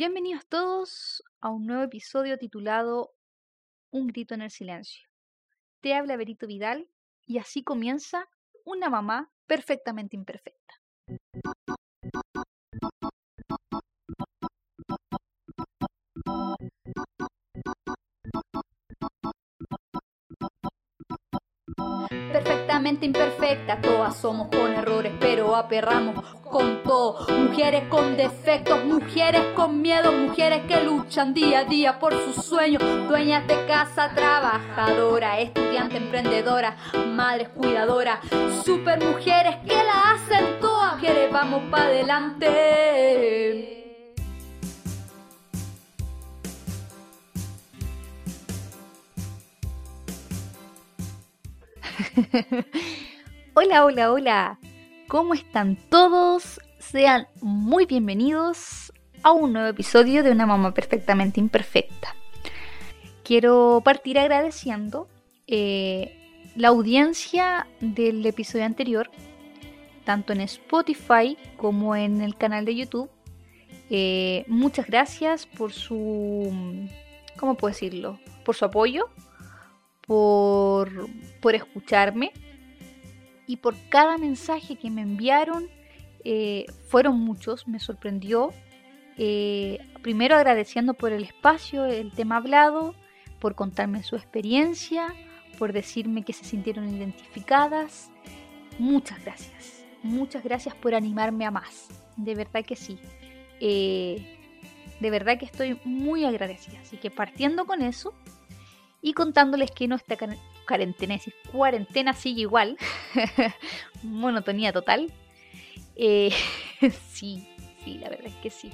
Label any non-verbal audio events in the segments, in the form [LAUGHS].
Bienvenidos todos a un nuevo episodio titulado Un grito en el silencio. Te habla Berito Vidal y así comienza una mamá perfectamente imperfecta. Imperfecta, todas somos con errores, pero aperramos con todo. Mujeres con defectos, mujeres con miedo, mujeres que luchan día a día por sus sueños. Dueñas de casa, trabajadora, estudiante, emprendedora, madres cuidadoras, super mujeres que la hacen todas. Mujeres, vamos para adelante. [LAUGHS] hola, hola, hola. ¿Cómo están todos? Sean muy bienvenidos a un nuevo episodio de Una mamá perfectamente imperfecta. Quiero partir agradeciendo eh, la audiencia del episodio anterior, tanto en Spotify como en el canal de YouTube. Eh, muchas gracias por su, ¿cómo puedo decirlo? Por su apoyo, por, por escucharme y por cada mensaje que me enviaron. Eh, fueron muchos, me sorprendió. Eh, primero agradeciendo por el espacio, el tema hablado, por contarme su experiencia, por decirme que se sintieron identificadas. Muchas gracias. Muchas gracias por animarme a más. De verdad que sí. Eh, de verdad que estoy muy agradecida. Así que partiendo con eso, y contándoles que nuestra cuarentena, cuarentena sigue igual, [LAUGHS] monotonía total. Eh, [LAUGHS] sí, sí, la verdad es que sí.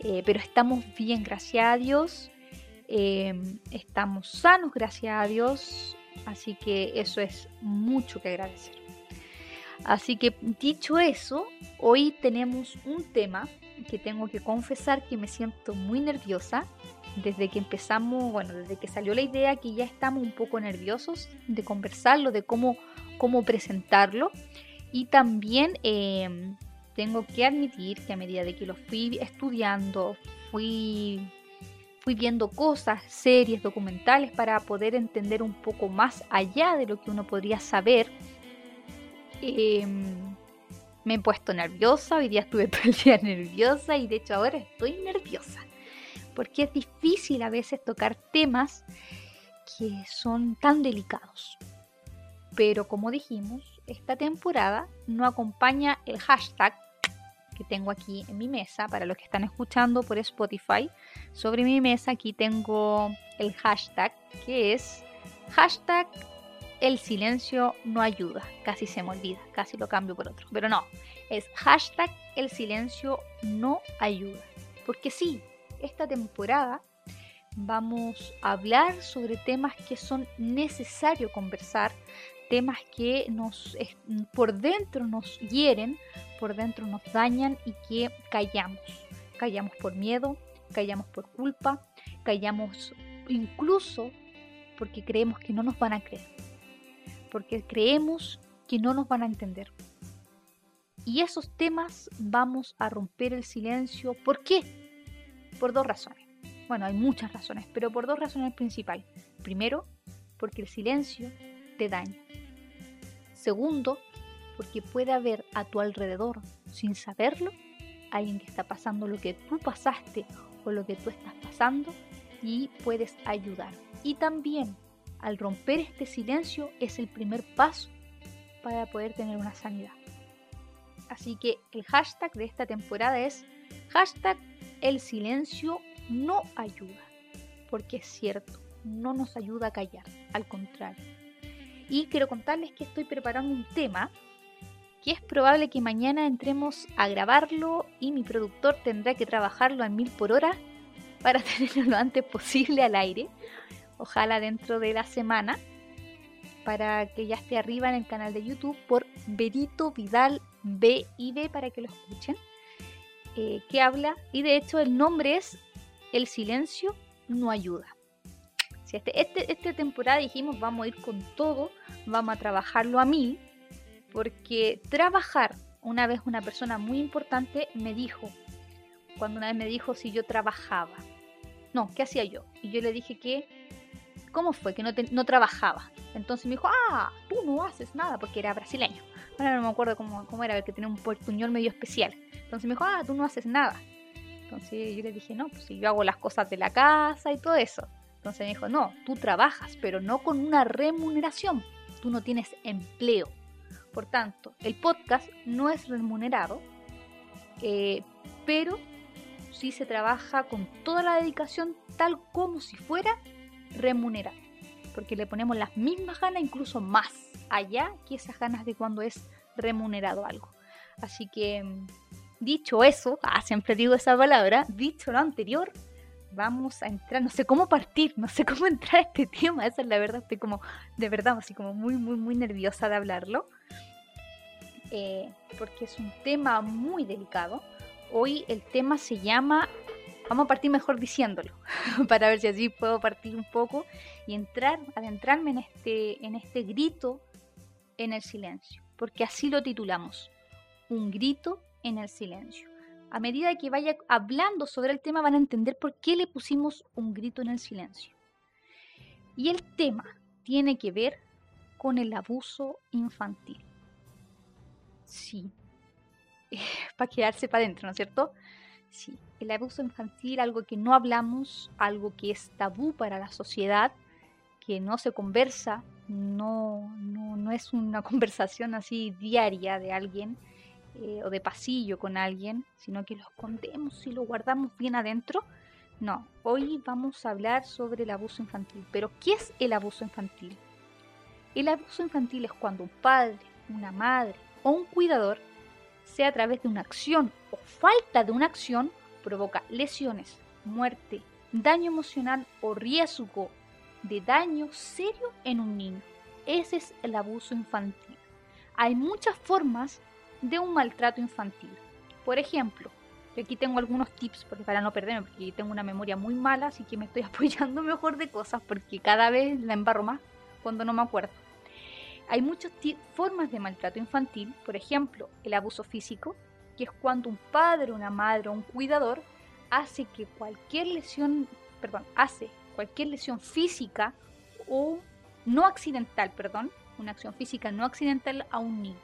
Eh, pero estamos bien, gracias a Dios. Em, estamos sanos, gracias a Dios. Así que eso es mucho que agradecer. Así que dicho eso, hoy tenemos un tema que tengo que confesar que me siento muy nerviosa desde que empezamos, bueno, desde que salió la idea que ya estamos un poco nerviosos de conversarlo, de cómo, cómo presentarlo. Y también em, tengo que admitir que a medida de que lo fui estudiando, fui, fui viendo cosas, series, documentales para poder entender un poco más allá de lo que uno podría saber. Em, me he puesto nerviosa, hoy día estuve [LAUGHS] todo el día nerviosa y de hecho ahora estoy nerviosa porque es difícil a veces tocar temas que son tan delicados. Pero como dijimos, esta temporada no acompaña el hashtag que tengo aquí en mi mesa, para los que están escuchando por Spotify, sobre mi mesa aquí tengo el hashtag que es hashtag el silencio no ayuda. Casi se me olvida, casi lo cambio por otro. Pero no, es hashtag el silencio no ayuda. Porque sí, esta temporada vamos a hablar sobre temas que son necesarios conversar, temas que nos por dentro nos hieren, por dentro nos dañan y que callamos. Callamos por miedo, callamos por culpa, callamos incluso porque creemos que no nos van a creer, porque creemos que no nos van a entender. Y esos temas vamos a romper el silencio. ¿Por qué? Por dos razones. Bueno, hay muchas razones, pero por dos razones principales. Primero, porque el silencio te daña. Segundo, porque puede haber a tu alrededor, sin saberlo, alguien que está pasando lo que tú pasaste o lo que tú estás pasando y puedes ayudar. Y también, al romper este silencio, es el primer paso para poder tener una sanidad. Así que el hashtag de esta temporada es hashtag el silencio no ayuda, porque es cierto, no nos ayuda a callar, al contrario. Y quiero contarles que estoy preparando un tema que es probable que mañana entremos a grabarlo y mi productor tendrá que trabajarlo a mil por hora para [LAUGHS] tenerlo lo antes posible al aire. Ojalá dentro de la semana para que ya esté arriba en el canal de YouTube por Berito Vidal B y B para que lo escuchen. Eh, que habla y de hecho el nombre es El silencio no ayuda. Si este, este, esta temporada dijimos vamos a ir con todo, vamos a trabajarlo a mil, porque trabajar, una vez una persona muy importante me dijo, cuando una vez me dijo si yo trabajaba. No, ¿qué hacía yo? Y yo le dije que, ¿cómo fue? Que no, trabajaba. Entonces me dijo, ah, tú no haces nada, porque era brasileño. [LAUGHS] Ahora no me acuerdo cómo, cómo era, que tenía un portuñol medio especial. Entonces me dijo, ah, tú no haces nada. Entonces yo le dije, no, pues si yo hago las cosas de la casa y todo eso. Entonces me dijo, no, tú trabajas, pero no con una remuneración. Tú no tienes empleo. Por tanto, el podcast no es remunerado, eh, pero sí se trabaja con toda la dedicación tal como si fuera remunerado. Porque le ponemos las mismas ganas, incluso más allá que esas ganas de cuando es remunerado algo. Así que Dicho eso, [LAUGHS] ah, siempre digo esa palabra, dicho lo anterior, vamos a entrar, no sé cómo partir, no sé [LAUGHS] cómo entrar a este tema, esa es la verdad, estoy como, de verdad, así como muy, muy, muy nerviosa de hablarlo, eh, porque es un tema muy delicado. Hoy el tema se llama, vamos a partir mejor diciéndolo, [LAUGHS] para ver si así puedo partir un poco y entrar, adentrarme en este, en este grito en el silencio, porque así lo titulamos, un grito en el silencio. A medida que vaya hablando sobre el tema van a entender por qué le pusimos un grito en el silencio. Y el tema tiene que ver con el abuso infantil. Sí, [LAUGHS] para quedarse para adentro, ¿no es cierto? Sí, el abuso infantil, algo que no hablamos, algo que es tabú para la sociedad, que no se conversa, no, no, no es una [LAUGHS] conversación así diaria de alguien, eh, o de pasillo con alguien, sino que lo escondemos y lo guardamos bien adentro. No, hoy vamos a hablar sobre el abuso infantil. Pero, ¿qué es el abuso infantil? El abuso infantil es cuando un padre, una madre o un cuidador, sea a través de una acción o falta de una acción, provoca lesiones, muerte, daño emocional o riesgo de daño serio en un niño. Ese es el abuso infantil. Hay muchas formas de un maltrato infantil. Por ejemplo, aquí tengo algunos tips porque para no perderme, porque tengo una memoria muy mala, así que me estoy [LAUGHS] apoyando mejor de cosas porque cada vez la embarro más cuando no me acuerdo. Hay muchas formas de maltrato infantil, por ejemplo, el abuso físico, que es cuando un padre, una madre o un cuidador hace que cualquier lesión, perdón, hace cualquier lesión física o no accidental, perdón, una acción física no accidental a un niño.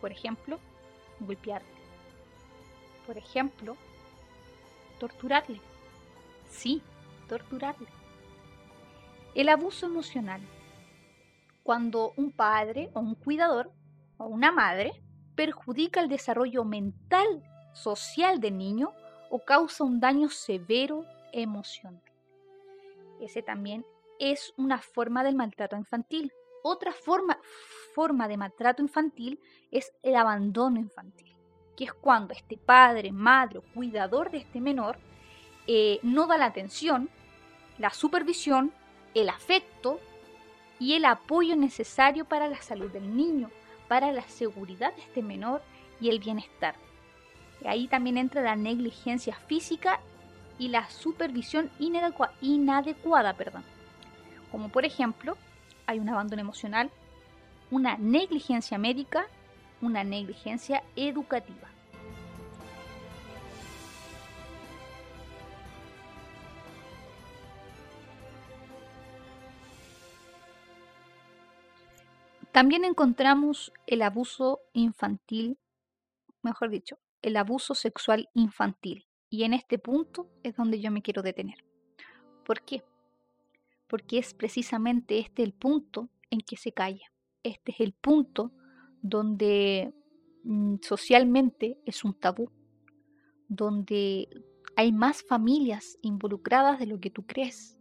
Por ejemplo, golpearle. Por ejemplo, torturarle. Sí, torturarle. El abuso emocional. Cuando un padre o un cuidador o una madre perjudica el desarrollo mental, social del niño o causa un daño severo emocional. Ese también es una forma del maltrato infantil. Otra forma, forma de maltrato infantil es el abandono infantil, que es cuando este padre, madre o cuidador de este menor eh, no da la atención, la supervisión, el afecto y el apoyo necesario para la salud del niño, para la seguridad de este menor y el bienestar. ahí también entra la negligencia física y la supervisión inadecuada, perdón. como por ejemplo hay un abandono emocional, una negligencia médica, una negligencia educativa. También encontramos el abuso infantil, mejor dicho, el abuso sexual infantil. Y en este punto es donde yo me quiero detener. ¿Por qué? porque es precisamente este el punto en que se calla. Este es el punto donde mm, socialmente es un tabú, donde hay más familias involucradas de lo que tú crees,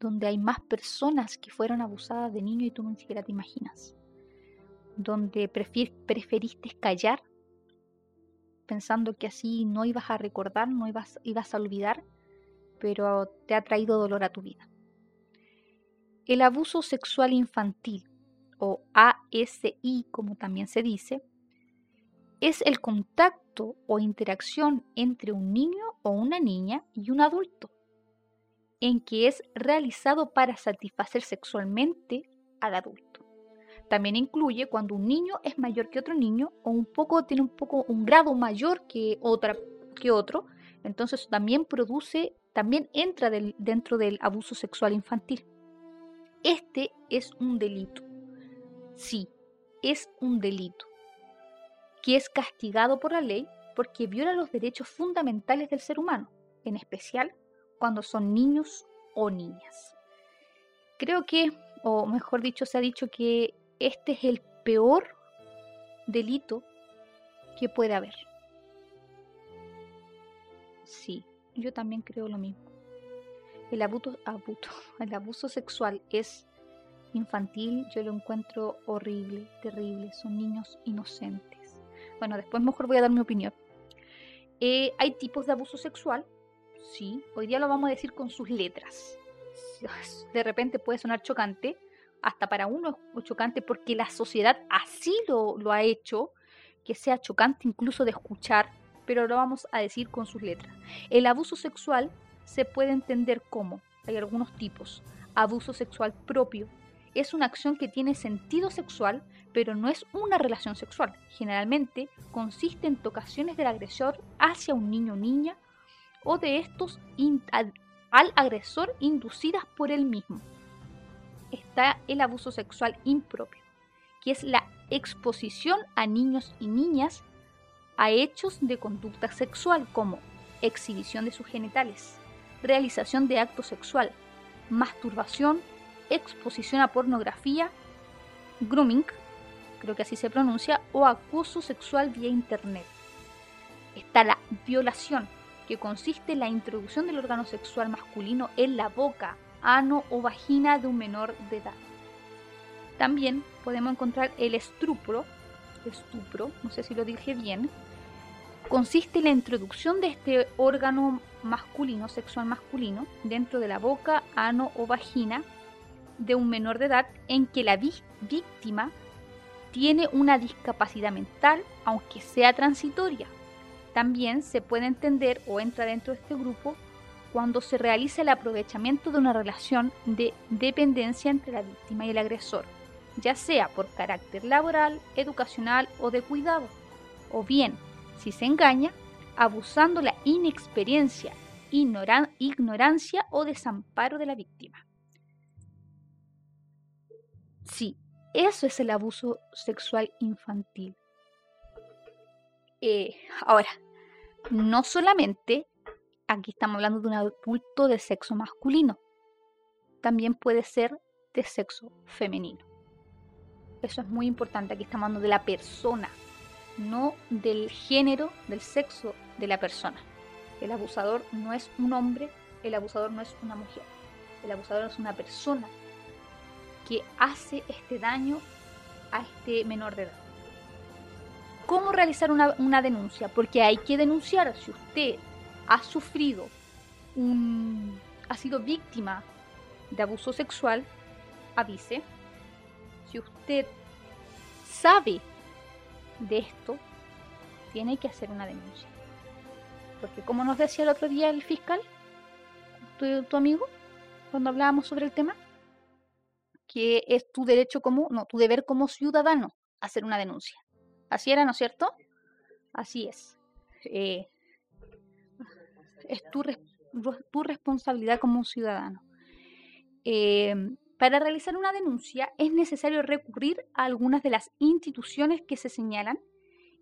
donde hay más personas que fueron abusadas de niño y tú ni siquiera te imaginas, donde preferiste callar pensando que así no ibas a recordar, no ibas, ibas a olvidar, pero te ha traído dolor a tu vida. El abuso sexual infantil, o ASI como también se dice, es el contacto o interacción entre un niño o una niña y un adulto, en que es realizado para satisfacer sexualmente al adulto. También incluye cuando un niño es mayor que otro niño o un poco tiene un poco un grado mayor que otra que otro, Entonces también produce, también entra dentro del abuso sexual infantil. Este es un delito. Sí, es un delito que es castigado por la ley porque viola los derechos fundamentales del ser humano, en especial cuando son niños o niñas. Creo que, o mejor dicho, se ha dicho que este es el peor delito que puede haber. Sí, yo también creo lo mismo. El abuso, [LAUGHS] el abuso sexual es infantil, yo lo encuentro horrible, terrible. Son niños inocentes. Bueno, después mejor voy a dar mi opinión. Eh, hay tipos de abuso sexual, sí. Hoy día lo vamos a decir con sus letras. De repente puede sonar chocante, hasta para uno es chocante porque la sociedad así lo, lo ha hecho, que sea chocante incluso de escuchar, pero lo vamos a decir con sus letras. El abuso sexual se puede entender como, hay algunos tipos, abuso sexual propio, es una acción que tiene sentido sexual, pero no es una relación sexual. Generalmente consiste en tocaciones del agresor hacia un niño o niña o de estos al, agresor inducidas por él mismo. Está el abuso sexual impropio, que es la exposición a niños y niñas a hechos de conducta sexual como exhibición de sus genitales, realización de acto sexual, masturbación, exposición a pornografía, grooming, creo que así se pronuncia, o acoso sexual vía internet. Está la violación, que consiste en la introducción del órgano sexual masculino en la boca, ano o vagina de un menor de edad. También podemos encontrar el estupro, estupro, no sé si lo dije bien, consiste en la introducción de este órgano masculino, sexual masculino, dentro de la boca, ano o vagina de un menor de edad en que la víctima tiene una discapacidad mental, aunque sea transitoria. También se puede entender o entra dentro de este grupo cuando se realiza el aprovechamiento de una relación de dependencia entre la víctima y el agresor, ya sea por carácter laboral, educacional o de cuidado, o bien, si se engaña, abusando la inexperiencia, ignorancia o desamparo de la víctima. Sí, eso es el abuso sexual infantil. Eh, ahora, no solamente aquí estamos hablando de un adulto de sexo masculino, también puede ser de sexo femenino. Eso es muy importante, aquí estamos hablando de la persona, no del género, del sexo de la persona. El abusador no es un hombre, el abusador no es una mujer, el abusador es una persona que hace este daño a este menor de edad. ¿Cómo realizar una, denuncia? Porque hay que denunciar si usted ha sufrido un, ha sido víctima de abuso sexual, avise. Si usted sabe de esto, tiene que hacer una denuncia. Porque como nos decía el otro día el fiscal, tu amigo, cuando hablábamos sobre el tema, que es tu derecho como, no, tu deber como ciudadano hacer una denuncia. Así era, ¿no es cierto? Así es. Eh, es tu, tu, responsabilidad como ciudadano. Em, para realizar una denuncia es necesario recurrir a algunas de las instituciones que se señalan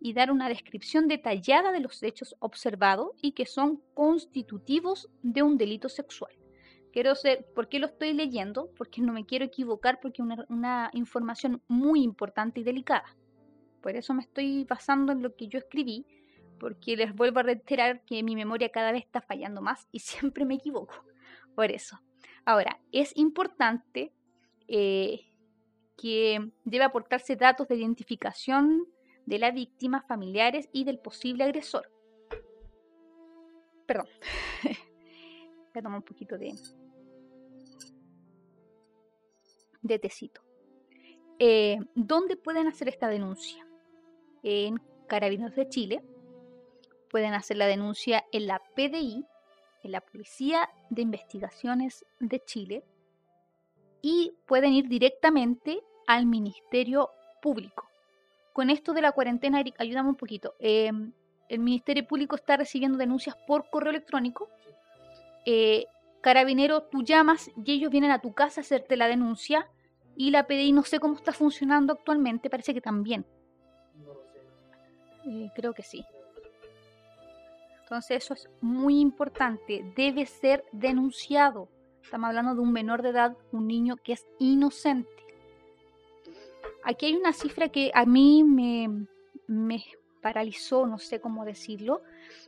y dar una descripción detallada de los hechos observados y que son constitutivos de un delito sexual. Quiero ser, ¿por qué lo estoy leyendo? Porque no me quiero equivocar porque es una, información muy importante y delicada. Por eso me estoy basando en lo que yo escribí, porque les vuelvo a reiterar que mi memoria cada vez está fallando más y [LAUGHS] siempre me equivoco. Por eso. Ahora, es importante eh, que debe aportarse datos de identificación de la víctima, familiares y del posible agresor. Perdón. [LAUGHS] Voy a tomar un poquito de, de tecito. Eh, ¿Dónde pueden hacer esta denuncia? En Carabineros de Chile. Pueden hacer la denuncia en la PDI, en la Policía de Investigaciones de Chile. Y pueden ir directamente al Ministerio Público. Con esto de la cuarentena, ayudamos un poquito. Em, el Ministerio Público está recibiendo denuncias por correo electrónico. Eh, carabinero, tú llamas y ellos vienen a tu casa a hacerte la denuncia. Y la PDI no sé cómo está funcionando actualmente, parece que también. Eh, creo que sí. Entonces eso es muy importante, debe ser denunciado. Estamos hablando de un menor de edad, un niño que es inocente. Aquí hay una cifra que a mí me, me paralizó, no sé cómo decirlo,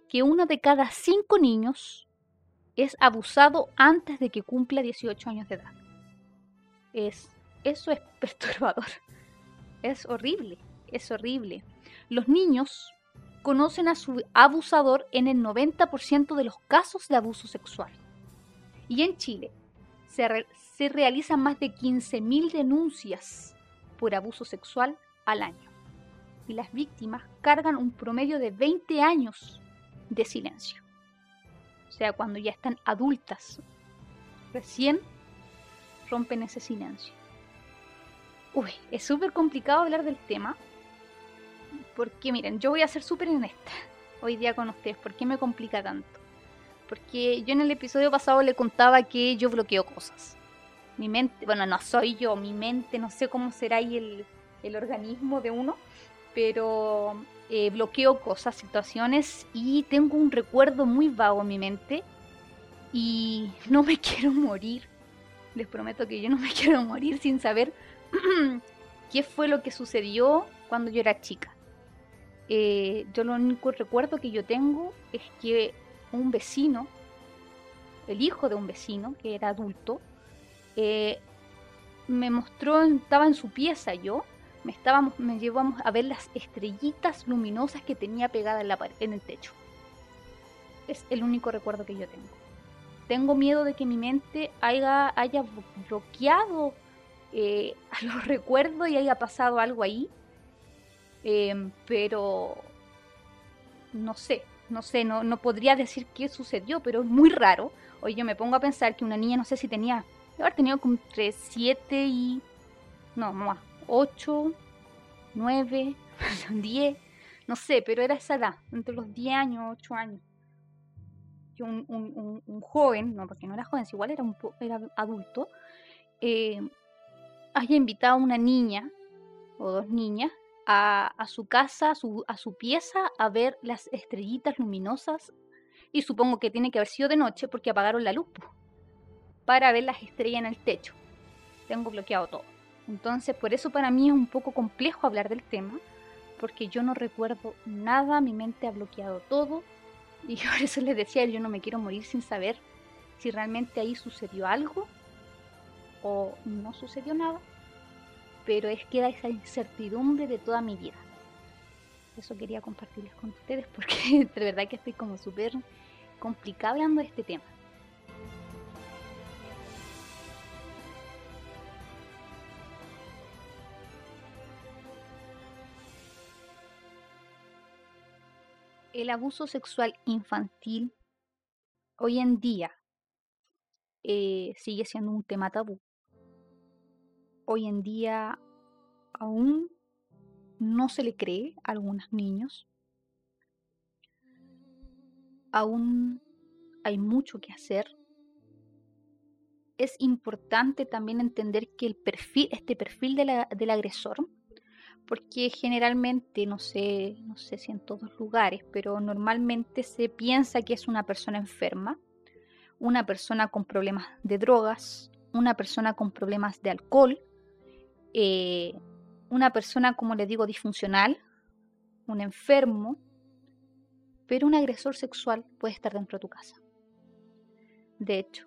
que uno de cada cinco niños es abusado antes de que cumpla 18 años de edad. Es, eso es [LAUGHS] perturbador. Es horrible, es horrible. Los niños conocen a su abusador en el 90% de los casos de abuso sexual. Y en Chile se, re- se realizan más de 15.000 denuncias por abuso sexual al año. Y las víctimas cargan un promedio de 20 años de silencio. O sea, cuando ya están adultas, recién rompen ese silencio. Uy, es súper complicado hablar del tema. Porque miren, yo voy a ser súper honesta hoy día con ustedes. ¿Por qué me complica tanto? Porque yo en el episodio pasado le contaba que yo bloqueo cosas. Mi mente, bueno, no soy yo, mi mente, no sé cómo será ahí el, el organismo de uno, pero eh, bloqueo cosas, situaciones y tengo un recuerdo muy vago en mi mente y [LAUGHS] no me quiero morir. Les prometo que yo no me [LAUGHS] quiero morir sin saber [CLEARS THROAT] qué fue lo que sucedió cuando yo era chica. Eh, yo lo único recuerdo que yo tengo es que un vecino, el hijo de un vecino que era adulto, eh, me mostró, estaba en su pieza yo, me, estábamos, me llevamos a ver las estrellitas luminosas que tenía pegada en, la en el techo. Es el único recuerdo que yo tengo. Tengo miedo de que mi mente haya, haya bloqueado eh, [LAUGHS] a los recuerdos y haya pasado algo ahí. Eh, pero no sé, no sé, no, no podría decir qué sucedió, pero es muy raro. Hoy yo me pongo a pensar que una niña, no sé si tenía, debe haber tenido entre 7 y. No, más, 8, 9, 10, no sé, pero era esa edad, entre los 10 años, 8 años. Que un, un, un, un joven, no, porque no era joven, si igual era, un, era adulto, eh, haya invitado a una niña o dos niñas a, su casa, a su, a su pieza, a ver las estrellitas luminosas. Y supongo que tiene que haber sido de noche porque apagaron la luz para ver las estrellas en el techo. Tengo bloqueado todo. Entonces, por eso para mí es un poco complejo hablar del tema, porque yo no recuerdo nada, mi mente ha bloqueado todo. [LAUGHS] Y por eso les decía, yo no me quiero morir sin saber si realmente ahí sucedió algo o no sucedió nada pero es queda esa incertidumbre de toda mi vida. Eso quería compartirles con ustedes porque [LAUGHS] de verdad que estoy como súper complicada hablando de este tema. El abuso sexual infantil hoy en día eh, sigue siendo un tema tabú hoy en día aún no se le cree a algunos niños. Aún hay mucho que hacer. Es importante también entender que el perfil, este perfil de la- del agresor, porque generalmente, no sé, no sé si en todos lugares, pero normalmente se piensa que es una persona enferma, una persona con problemas de drogas, una persona con problemas de alcohol, eh, una persona, como les digo, disfuncional, un enfermo, pero un agresor sexual puede estar dentro de tu casa. De hecho,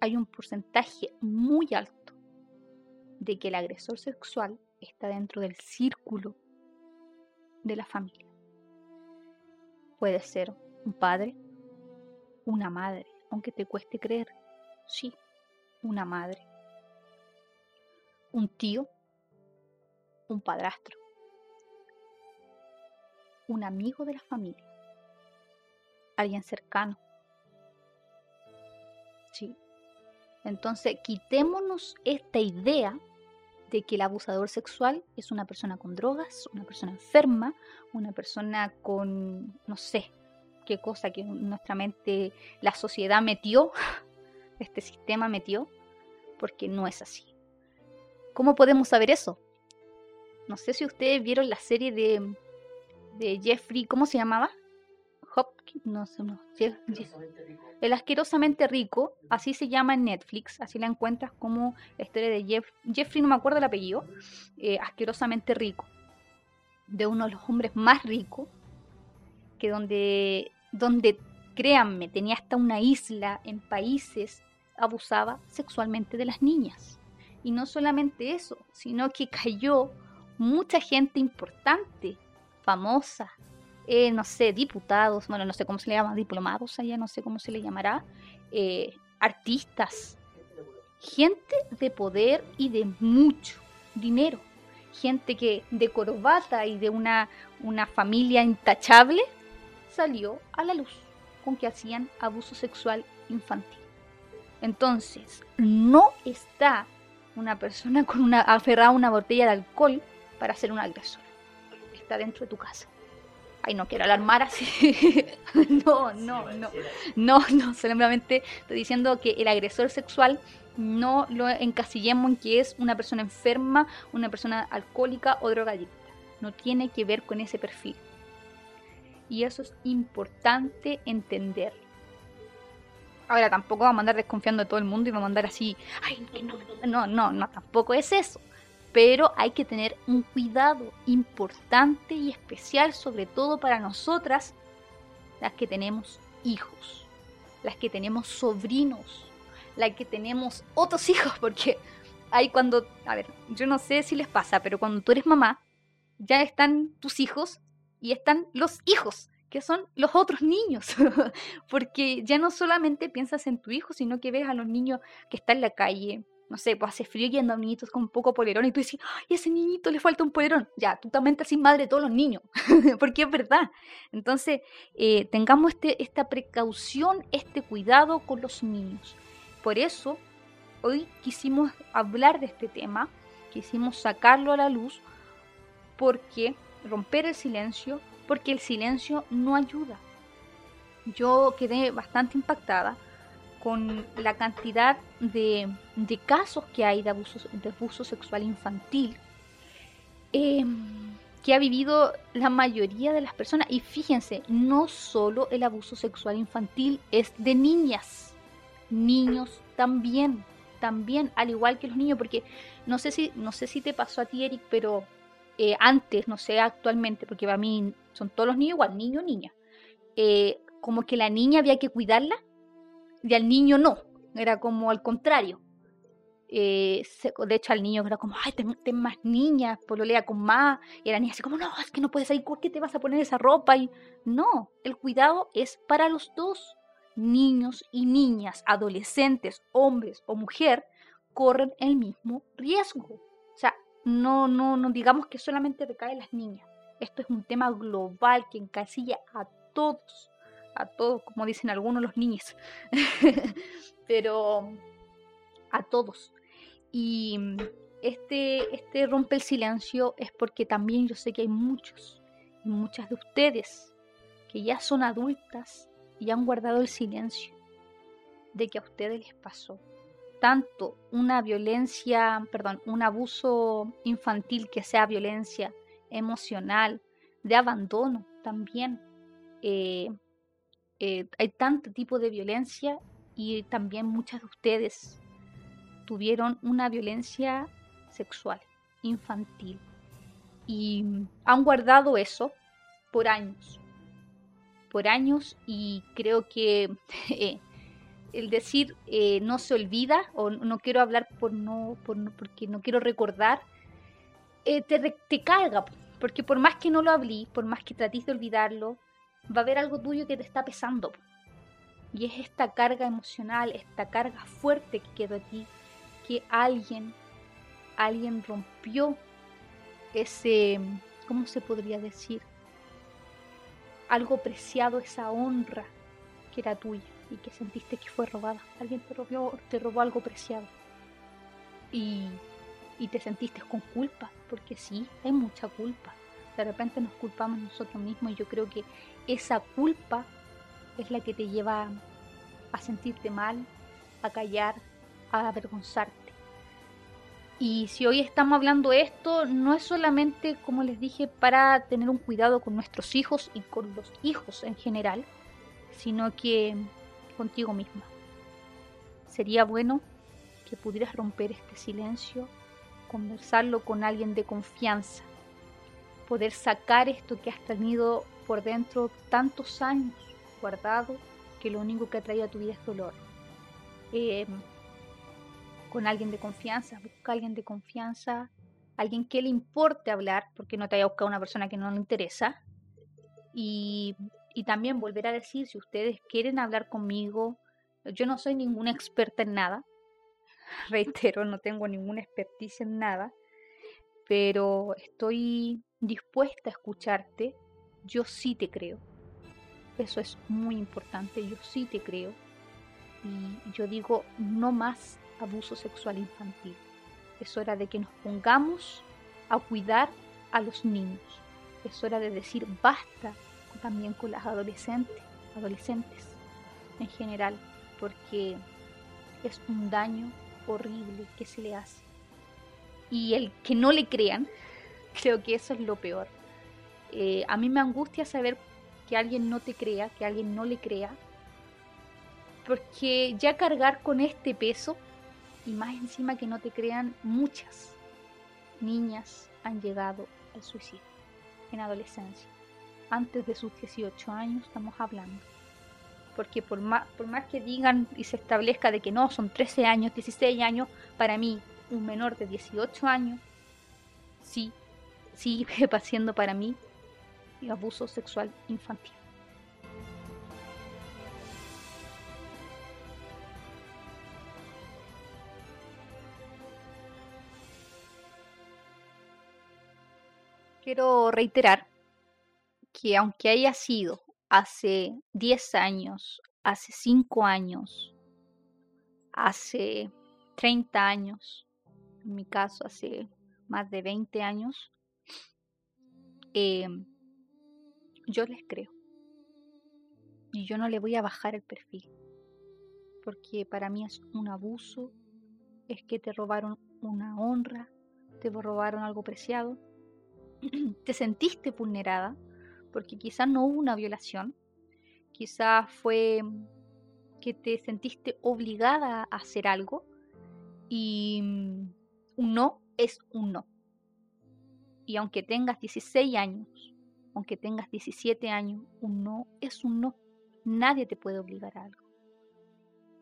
hay un porcentaje muy alto de que el agresor sexual está dentro del círculo de la familia. Puede ser un padre, una madre, aunque te cueste creer, sí, una madre un tío, un padrastro, un amigo de la familia, alguien cercano. Sí. Entonces, quitémonos esta idea de que el abusador sexual es una persona con drogas, una persona enferma, una persona con, no sé, qué cosa que nuestra mente, la sociedad metió, [LAUGHS] este sistema metió, porque no es así. ¿Cómo podemos saber eso? No sé si ustedes vieron la serie de, de Jeffrey, ¿cómo se llamaba? Hopkins, no sé, no, El asquerosamente rico, así se llama en Netflix, así la encuentras como la historia de Jeff, Jeffrey, no me acuerdo el apellido, eh, asquerosamente rico, de uno de los hombres más ricos, que donde, donde, créanme, tenía hasta una isla en países, abusaba sexualmente de las niñas. Y no solamente eso, sino que [LAUGHS] cayó mucha gente importante, famosa, eh, no sé, diputados, bueno, no sé cómo se le llama, diplomados allá, no sé cómo se le llamará, eh, artistas, gente de poder y de mucho dinero, gente que de corbata y de una, una familia intachable salió a la luz con que hacían abuso sexual infantil. Entonces, no está una persona con una aferrada a una botella de alcohol para ser un agresor. Está dentro de tu casa. Ay, no quiero alarmar así. [LAUGHS] no, no, no. No, no, solamente estoy diciendo que el agresor sexual no lo encasillemos en que es una persona enferma, una persona alcohólica o drogadicta. No tiene que ver con ese perfil. Y eso es importante entender. Ahora tampoco vamos a andar desconfiando de todo el mundo y vamos a andar así, ay, no, no, no, no, tampoco es eso. Pero hay que tener un cuidado importante y especial, sobre todo para nosotras, las que tenemos hijos, las que tenemos sobrinos, las que tenemos otros hijos, porque hay cuando, a ver, yo no sé si les pasa, pero cuando tú eres mamá, ya están tus hijos y están los hijos, que son los otros niños, [LAUGHS] porque ya no solamente piensas en tu hijo, sino que ves a los niños que están en la calle, no sé, pues hace frío y andan niñitos con un poco polerón y tú dices, ay, ese niñito le falta un polerón. Ya, tú también estás sin madre de todos los niños, [LAUGHS] porque es verdad. Entonces, eh, tengamos este, esta precaución, este cuidado con los niños. Por eso, hoy quisimos hablar de este tema, quisimos sacarlo a la luz, porque romper el silencio, porque el silencio no ayuda. Yo quedé bastante impactada con la cantidad de, casos que hay de abuso, de abuso sexual infantil em, que ha vivido la mayoría de las personas. Y fíjense, no solo el abuso sexual infantil es de niñas, niños también, también, al igual que los niños, porque no sé si, no sé si te pasó a ti, Eric, pero eh, antes, no sé actualmente, porque para mí son todos los niños igual, niño o niña. Eh, como que la niña había que cuidarla y al niño no, era como al contrario. Eh, de hecho, al niño era como, ay, ten, más niñas, pololea con más. Y la niña así como, no, es que no puedes salir, ¿por qué te vas a poner esa ropa? Y no, el cuidado es para los dos. Niños y niñas, adolescentes, hombres o mujer, corren el mismo riesgo. No, no, no digamos que solamente recae en las niñas. Esto es un tema global que encasilla a todos a todos, como dicen algunos los niños, [LAUGHS] pero a todos. Y este, este rompe el silencio es porque también yo sé que hay muchos, muchas de ustedes que ya son adultas y han guardado el silencio de que a ustedes les pasó tanto una violencia, perdón, un abuso infantil que sea violencia emocional, de abandono también, eh, eh, hay tanto tipo de violencia y también muchas de ustedes tuvieron una violencia sexual infantil y han guardado eso por años, por años y creo que [LAUGHS] eh, el decir eh, no se olvida o no quiero hablar por no, por porque no quiero recordar te, te carga porque por más que no lo hablé, por más que trates de olvidarlo, va a haber algo tuyo que te está pesando. Y es esta carga emocional, esta carga fuerte que quedó aquí, que alguien, alguien rompió ese, ¿cómo se podría decir? Algo preciado, esa honra que era tuya y que sentiste que fue robada. Alguien te robó, te robó algo preciado. Y y te sentiste con culpa, porque sí, hay mucha culpa. De repente nos culpamos nosotros mismos y yo creo que esa culpa es la que te lleva a sentirte mal, a callar, a avergonzarte. Y si hoy estamos hablando esto, no es solamente, como les dije, para tener un cuidado con nuestros hijos y con los hijos en general, sino que contigo misma. Sería bueno que pudieras romper este silencio, conversarlo con alguien de confianza, poder sacar esto que has tenido por dentro tantos años guardado, que lo único que ha traído a tu vida es dolor. Eh, con alguien de confianza, busca a alguien de confianza, alguien que le importe hablar, porque no te haya buscado una persona que no le interesa. Y, y también volver a decir, si ustedes quieren hablar conmigo, yo no soy ninguna experta en nada, [LAUGHS] reitero, no tengo ninguna experticia en nada, pero estoy dispuesta a escucharte, yo sí te creo. Eso es muy importante, yo sí te creo. Y yo digo, no más abuso sexual infantil. Es hora de que nos pongamos a cuidar a los niños. Es hora de decir basta también con las adolescentes, adolescentes en general, porque es un daño horrible que se le hace. Y el que no le crean, [LAUGHS] creo que eso es lo peor. Eh, a mí me angustia saber que alguien no te crea, que alguien no le crea, porque ya cargar con este peso y más encima que no te crean, muchas niñas han llegado al suicidio en adolescencia. Antes de sus 18 años estamos hablando. Porque por más, por más que digan y se establezca de que no, son 13 años, 16 años, para mí un menor de 18 años, sí, sigue [LAUGHS] siendo para mí abuso sexual infantil. quiero reiterar que aunque haya sido hace 10 años, hace 5 años, hace 30 años, en mi caso hace más de 20 años, em, yo les creo. Y yo no le voy a bajar el perfil. Porque para mí es un abuso, es que te robaron una honra, te robaron algo preciado [CLEARS THROAT] te sentiste vulnerada, porque quizás no hubo una violación, quizás fue que te sentiste obligada a hacer algo y mm, un no es un no. Y aunque tengas 16 años, aunque tengas 17 años, un no es un no. Nadie te puede obligar a algo.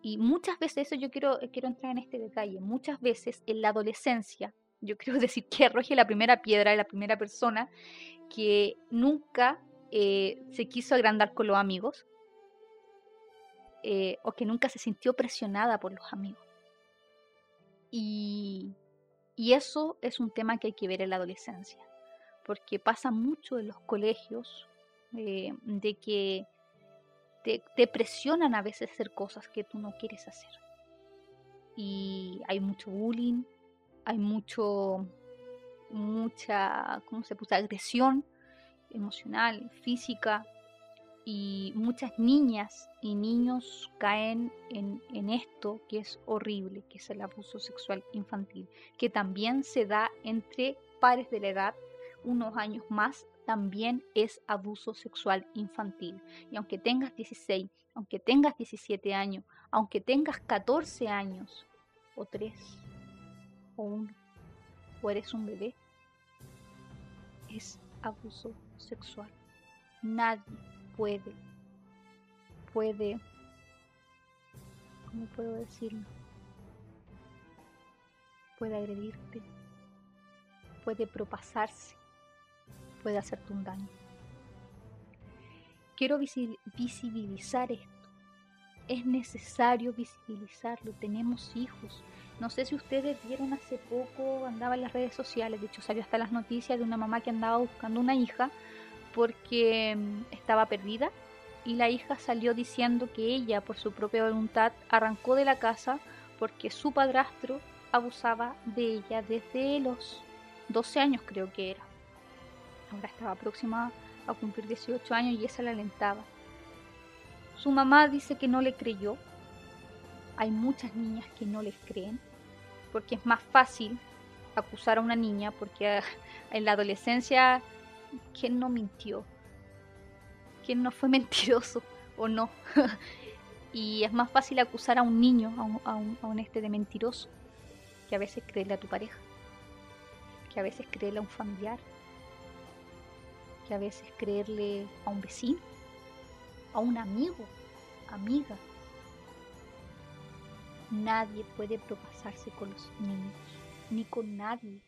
Y muchas veces, eso yo quiero, quiero entrar en este detalle, muchas veces en la adolescencia yo [LAUGHS] creo decir que arroje la primera piedra, la primera persona que nunca eh, se quiso agrandar con los amigos eh, o que nunca se sintió presionada por los amigos. Y, eso es un tema que hay que ver en la adolescencia, porque pasa mucho en los colegios eh, de que te, te presionan a veces hacer cosas que tú no quieres hacer. Y hay mucho bullying, hay mucho, mucha, ¿cómo se puso? Agresión emocional, física, y muchas niñas y niños caen en, en, esto que es horrible, que es el abuso sexual infantil, que también se da entre pares de la edad, unos años más, también es abuso sexual infantil. Y aunque tengas 16, aunque tengas 17 años, aunque tengas 14 años o 3, o uno, o eres un bebé, es abuso sexual. Nadie puede, puede, ¿cómo puedo decirlo? Puede agredirte, puede propasarse, puede hacerte un daño. Quiero visibilizar esto. Es necesario visibilizarlo. Tenemos hijos, no sé si ustedes vieron hace poco, andaba en las redes sociales, de hecho salió hasta las noticias de una mamá que andaba buscando una hija porque mm, estaba perdida y la hija salió diciendo que ella por su propia voluntad arrancó de la casa porque su padrastro abusaba de ella desde los 12 años creo que era. Ahora estaba próxima a cumplir 18 años y esa la alentaba. Su mamá dice que no le creyó. Hay muchas niñas que no les creen porque es más fácil acusar a una niña porque en la adolescencia ¿quién no mintió? ¿Quién no fue [LAUGHS] mentiroso o no? [LAUGHS] y es más fácil acusar a un niño, a un, a un, este de mentiroso, que a veces creerle a tu pareja, que a veces creerle a un familiar, que a veces creerle a un vecino, a un amigo, amiga. Nadie puede propasarse con los niños, ni con nadie.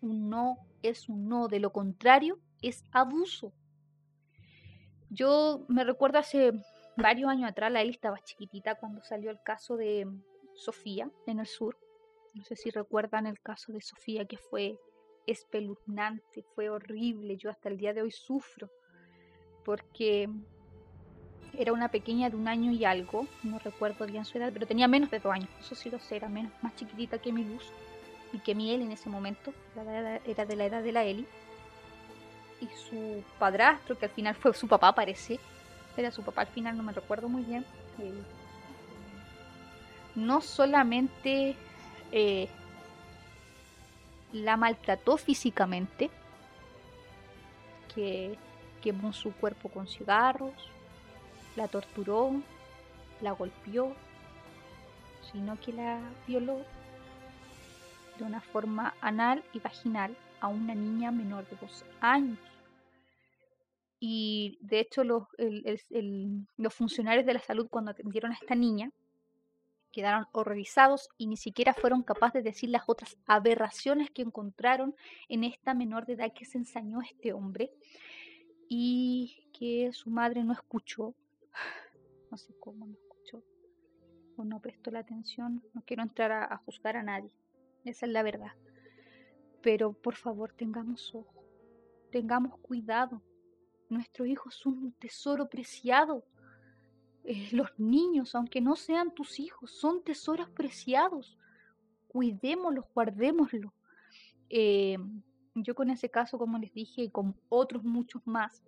Un no es un no, de lo contrario es abuso. Yo me recuerdo hace varios años atrás, la él estaba chiquitita cuando salió el caso de Sofía en el sur. No sé si recuerdan el caso de Sofía que fue espeluznante, fue horrible. Yo hasta el día de hoy sufro porque era una pequeña de un año y algo, no recuerdo bien su edad, pero tenía menos de dos años, eso sí lo sé, era menos, más chiquitita que mi luz y que mi Eli en ese momento, era de la edad de la Eli. Y su padrastro, que al final fue su papá, parece, era su papá al final, no me recuerdo muy bien, eh, no solamente eh, la maltrató físicamente, que quemó su cuerpo con cigarros, la torturó, la golpeó, sino que la violó de una forma anal y vaginal a una niña menor de dos años. Y de hecho los, los funcionarios de la salud cuando atendieron a esta niña quedaron horrorizados y ni siquiera fueron capaces de decir las otras aberraciones que encontraron en esta menor de edad que se ensañó este hombre y que su madre no escuchó, no sé cómo no escuchó o no prestó la atención, no quiero entrar a, a juzgar a nadie, esa es la verdad, pero por favor tengamos ojo, tengamos cuidado, nuestros hijos son un tesoro preciado. Eh, los niños, aunque no sean tus hijos, son tesoros preciados. Cuidémoslos, guardémoslos. Eh, yo con ese caso, como les dije, y con otros muchos más,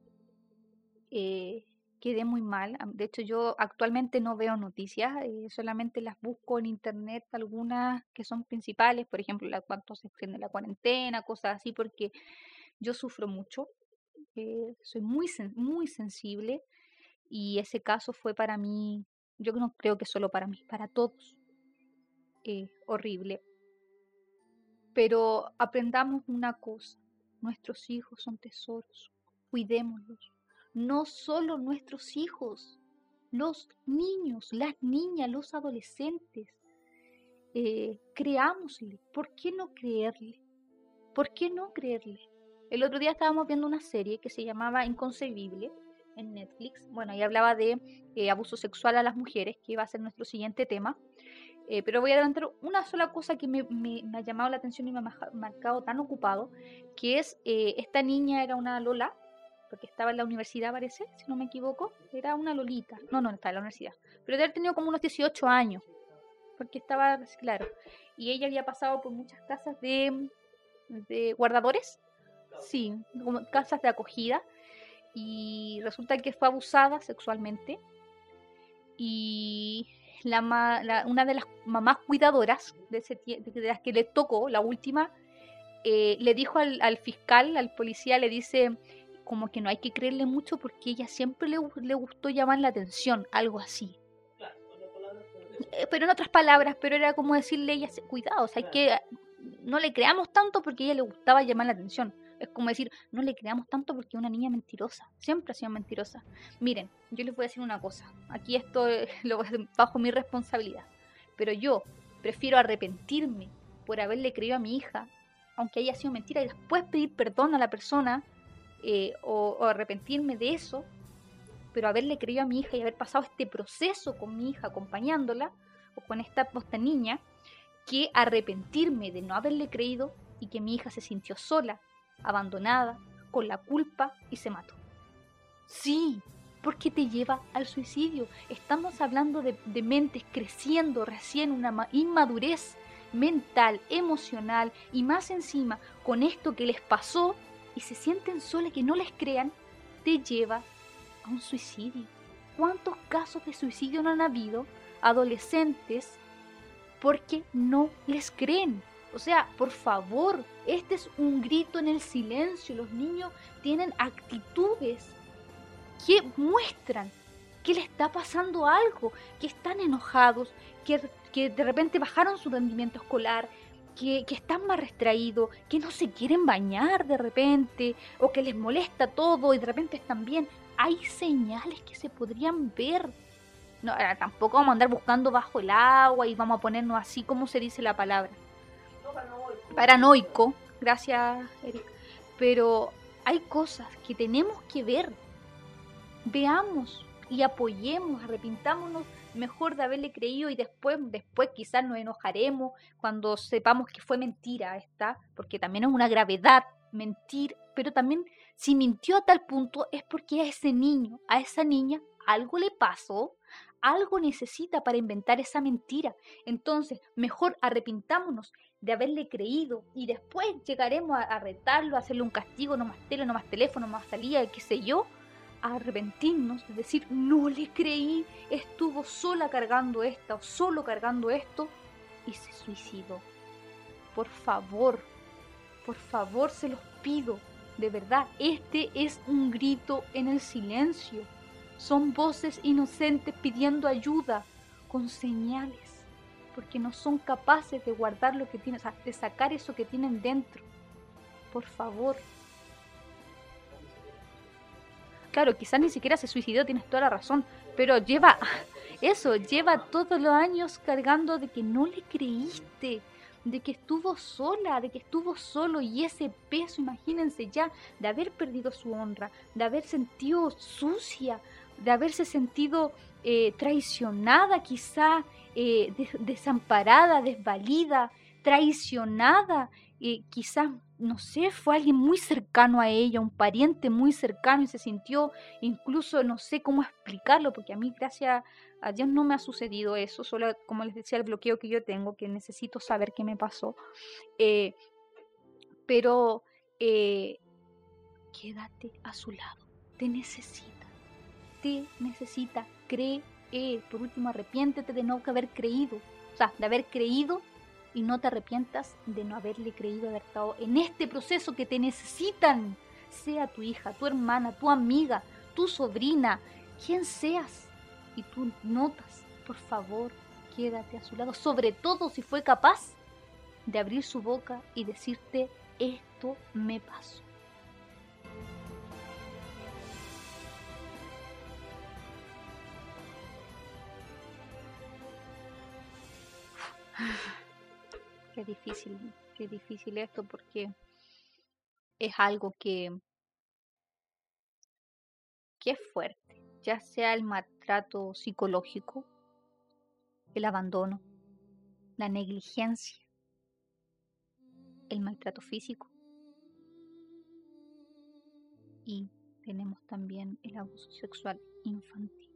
eh, quedé muy mal. De hecho, yo actualmente no veo noticias, solamente las busco en internet, algunas que son principales, por ejemplo, la, cuánto se extiende la cuarentena, cosas así, porque yo sufro mucho, soy muy, muy sensible y ese caso fue para mí, yo no creo que solo para mí, para todos, eh, horrible. Pero aprendamos una cosa, nuestros hijos son tesoros, cuidémoslos. No solo nuestros hijos, los niños, las niñas, los adolescentes. Eh, creámosle. ¿Por qué no creerle? ¿Por qué no creerle? El otro día estábamos viendo una serie que se llamaba Inconcebible en Netflix. Bueno, ahí hablaba de eh, abuso sexual a las mujeres, que iba a ser nuestro siguiente tema. Eh, pero voy a adelantar una sola cosa que me, ha llamado la atención y me ha marcado tan ocupado, que es, esta niña era una Lola, porque estaba en la universidad parece, si no me equivoco, era una Lolita, no, no, estaba en la universidad, pero haber tenido como unos 18 años, porque estaba, claro, y ella había pasado por muchas casas de, de guardadores, sí, como casas de acogida, y resulta que fue abusada sexualmente. Y la, una de las mamás cuidadoras de, ese, de las que le tocó, la última, eh, le dijo al, fiscal, al policía, le dice como que no hay que creerle mucho porque ella siempre le, le gustó llamar la atención, algo así. Eh, pero en otras palabras, pero era como decirle ella, cuidado, o sea, hay que, no le creamos tanto porque a ella le gustaba llamar la atención. Es como decir, no le creamos tanto porque es una niña mentirosa. Siempre ha sido mentirosa. Miren, yo les voy a decir una cosa. Aquí esto [LAUGHS] lo bajo mi responsabilidad. Pero yo prefiero arrepentirme por haberle creído a mi hija, aunque haya sido mentira, y después pedir perdón a la persona eh, o, arrepentirme de eso, pero haberle creído a mi hija y haber pasado este proceso con mi hija acompañándola o con esta, esta niña, que arrepentirme de no haberle creído y que mi hija se sintió sola abandonada, con la culpa y se mató. Sí, porque te lleva al suicidio. Estamos hablando de, mentes creciendo recién, una inmadurez mental, emocional y más encima con esto que les pasó y se sienten solas que no les crean, te lleva a un suicidio. ¿Cuántos casos de suicidio no han habido? Adolescentes porque no les creen. O sea, por favor, este es un grito en el silencio. Los niños tienen actitudes que muestran que le está pasando algo, que están enojados, que, que de repente bajaron su rendimiento escolar, que, están más retraídos, que no se quieren bañar de repente, o que les molesta todo y de repente están bien. Hay señales que se podrían ver. No, tampoco vamos a andar buscando bajo el agua y vamos a ponernos así como se dice la palabra. paranoico. paranoico. Gracias, Eric. Pero hay cosas que tenemos que ver. Veamos y apoyemos, arrepintámonos mejor de haberle creído y después, después quizás nos enojaremos cuando sepamos que fue mentira esta, porque también es una gravedad mentir, pero también si mintió a tal punto es porque a ese niño, a esa niña, algo le pasó, algo necesita para inventar esa mentira. Entonces, mejor arrepintámonos de haberle creído y después llegaremos a, retarlo, a hacerle un castigo, no más tele, no más teléfono, no más salida, qué sé yo, arrepentirnos, de decir, no le creí, estuvo sola cargando esta o solo cargando esto y se suicidó. Por favor, por favor se los pido, de verdad, este es un grito en el silencio. Son voces inocentes pidiendo ayuda con señales, porque no son capaces de guardar lo que tienen, de sacar eso que tienen dentro. Por favor, claro, quizás ni siquiera se suicidó, tienes toda la razón, pero lleva [LAUGHS] eso, lleva todos los años cargando de que no le creíste, de que estuvo sola, de que estuvo solo y ese peso, imagínense ya, de haber perdido su honra, de haber sentido sucia, de haberse sentido eh, traicionada quizá, eh, desamparada, desvalida, traicionada, y quizás, no sé, fue alguien muy cercano a ella, un pariente muy cercano y se sintió incluso, no sé cómo explicarlo, porque a mí, gracias a Dios, no me ha sucedido eso, solo como les decía, el bloqueo que yo tengo, que necesito saber qué me pasó. Eh, pero eh, quédate a su lado, te necesita, te necesita, cree, por último, arrepiéntete de no haber creído, o sea, de haber creído y no te arrepientas de no haberle creído haber estado en este proceso que te necesitan, sea tu hija, tu hermana, tu amiga, tu sobrina, quien seas, y tú notas, por favor, quédate a su lado, sobre todo si fue capaz de abrir su boca y decirte, esto me pasó. Qué difícil, qué difícil esto porque es algo que, que es fuerte, ya sea el maltrato psicológico, el abandono, la negligencia, el maltrato físico y tenemos también el abuso sexual infantil.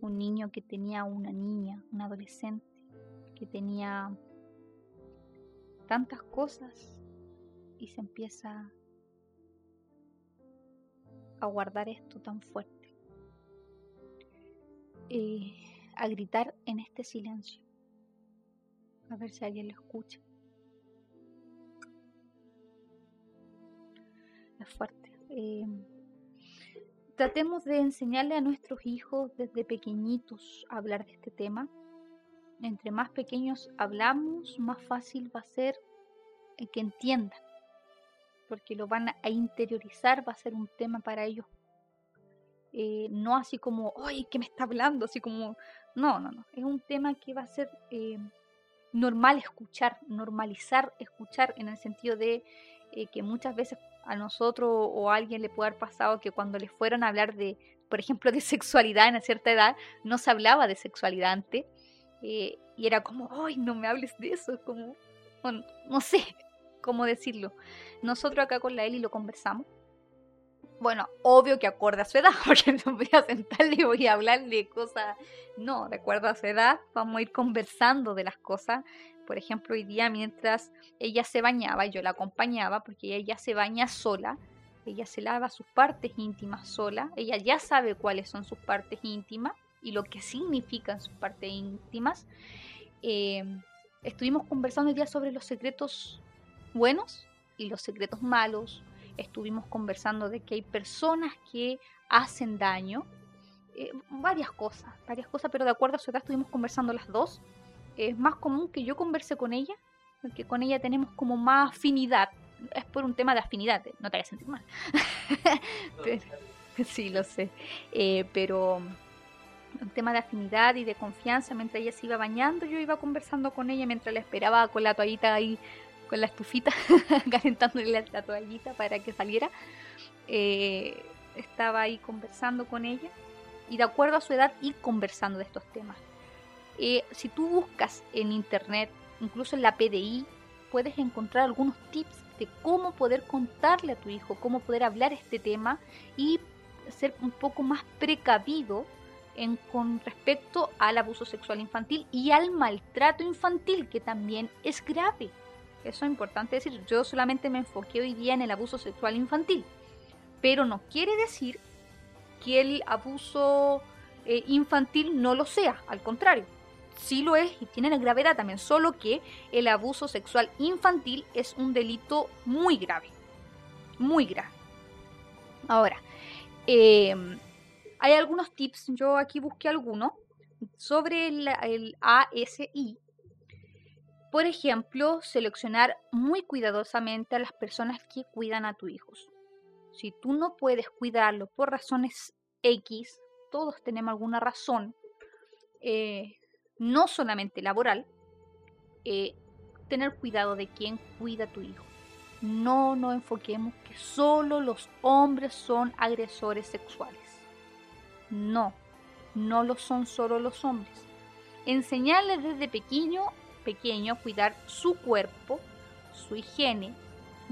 Un niño que tenía una niña, un adolescente que tenía tantas cosas y se empieza a guardar esto tan fuerte, eh, a gritar en este silencio, a ver si alguien lo escucha. Es fuerte. Eh, tratemos de enseñarle a nuestros hijos desde pequeñitos a hablar de este tema entre más pequeños hablamos, más fácil va a ser que entiendan, porque lo van a interiorizar, va a ser un tema para ellos. Eh, no así como, ¡ay, qué me está hablando! Así como, no, no, no. Es un tema que va a ser eh, normal escuchar, normalizar escuchar en el sentido de eh, que muchas veces a nosotros o a alguien le puede haber pasado que cuando les fueron a hablar de, por ejemplo, de [LAUGHS] sexualidad en cierta edad, no se hablaba de sexualidad antes eh, y era como, ay, no me hables de eso, como, no sé cómo decirlo. Nosotros acá con la Eli lo conversamos bueno, obvio que acorde a su edad, [LAUGHS] porque no voy a sentarle y voy a hablarle de cosas. No, de acuerdo a su edad, vamos a ir conversando de las cosas. Por ejemplo, hoy día mientras ella se bañaba, yo la acompañaba porque ella se baña sola, ella se lava sus partes íntimas sola, ella ya sabe cuáles son sus partes íntimas y lo que significan sus partes íntimas. Eh, estuvimos conversando día sobre los secretos buenos y los secretos malos, estuvimos conversando de que hay personas que hacen daño, eh, varias cosas, varias cosas, pero de acuerdo a su edad estuvimos conversando las dos. Es más común que yo converse con ella, porque con ella tenemos como más afinidad. Es por un tema de afinidad, no te vayas a sentir mal. [LAUGHS] sí, lo sé. Eh, pero un tema de afinidad y de confianza, mientras ella se iba bañando, yo iba conversando con ella mientras la esperaba con la toallita ahí con la estufita, [LAUGHS] calentándole la, toallita para que saliera. Eh, estaba ahí conversando con ella y de acuerdo a su edad ir conversando de estos temas. Eh, si tú buscas en internet, incluso en la PDI, puedes encontrar algunos tips de cómo poder contarle a tu hijo, cómo poder hablar este tema y ser un poco más precavido con respecto al abuso sexual infantil y al maltrato infantil, que también es grave. Eso es importante decir. Yo solamente me enfoqué hoy día en el abuso sexual infantil. Pero no quiere decir que el abuso eh, infantil no lo sea. Al contrario, sí lo es y tiene gravedad también. Solo que el abuso sexual infantil es un delito muy grave. Muy grave. Ahora, em, hay algunos tips. Yo aquí busqué algunos sobre el, ASI, por ejemplo, seleccionar muy cuidadosamente a las personas que cuidan a tu hijo. Si tú no puedes cuidarlo por razones X, todos tenemos alguna razón, eh, no solamente laboral, eh, tener cuidado de quién cuida a tu hijo. No nos enfoquemos que solo los hombres son agresores sexuales. No, no lo son solo los hombres. Enseñarles desde pequeño pequeño cuidar su cuerpo, su higiene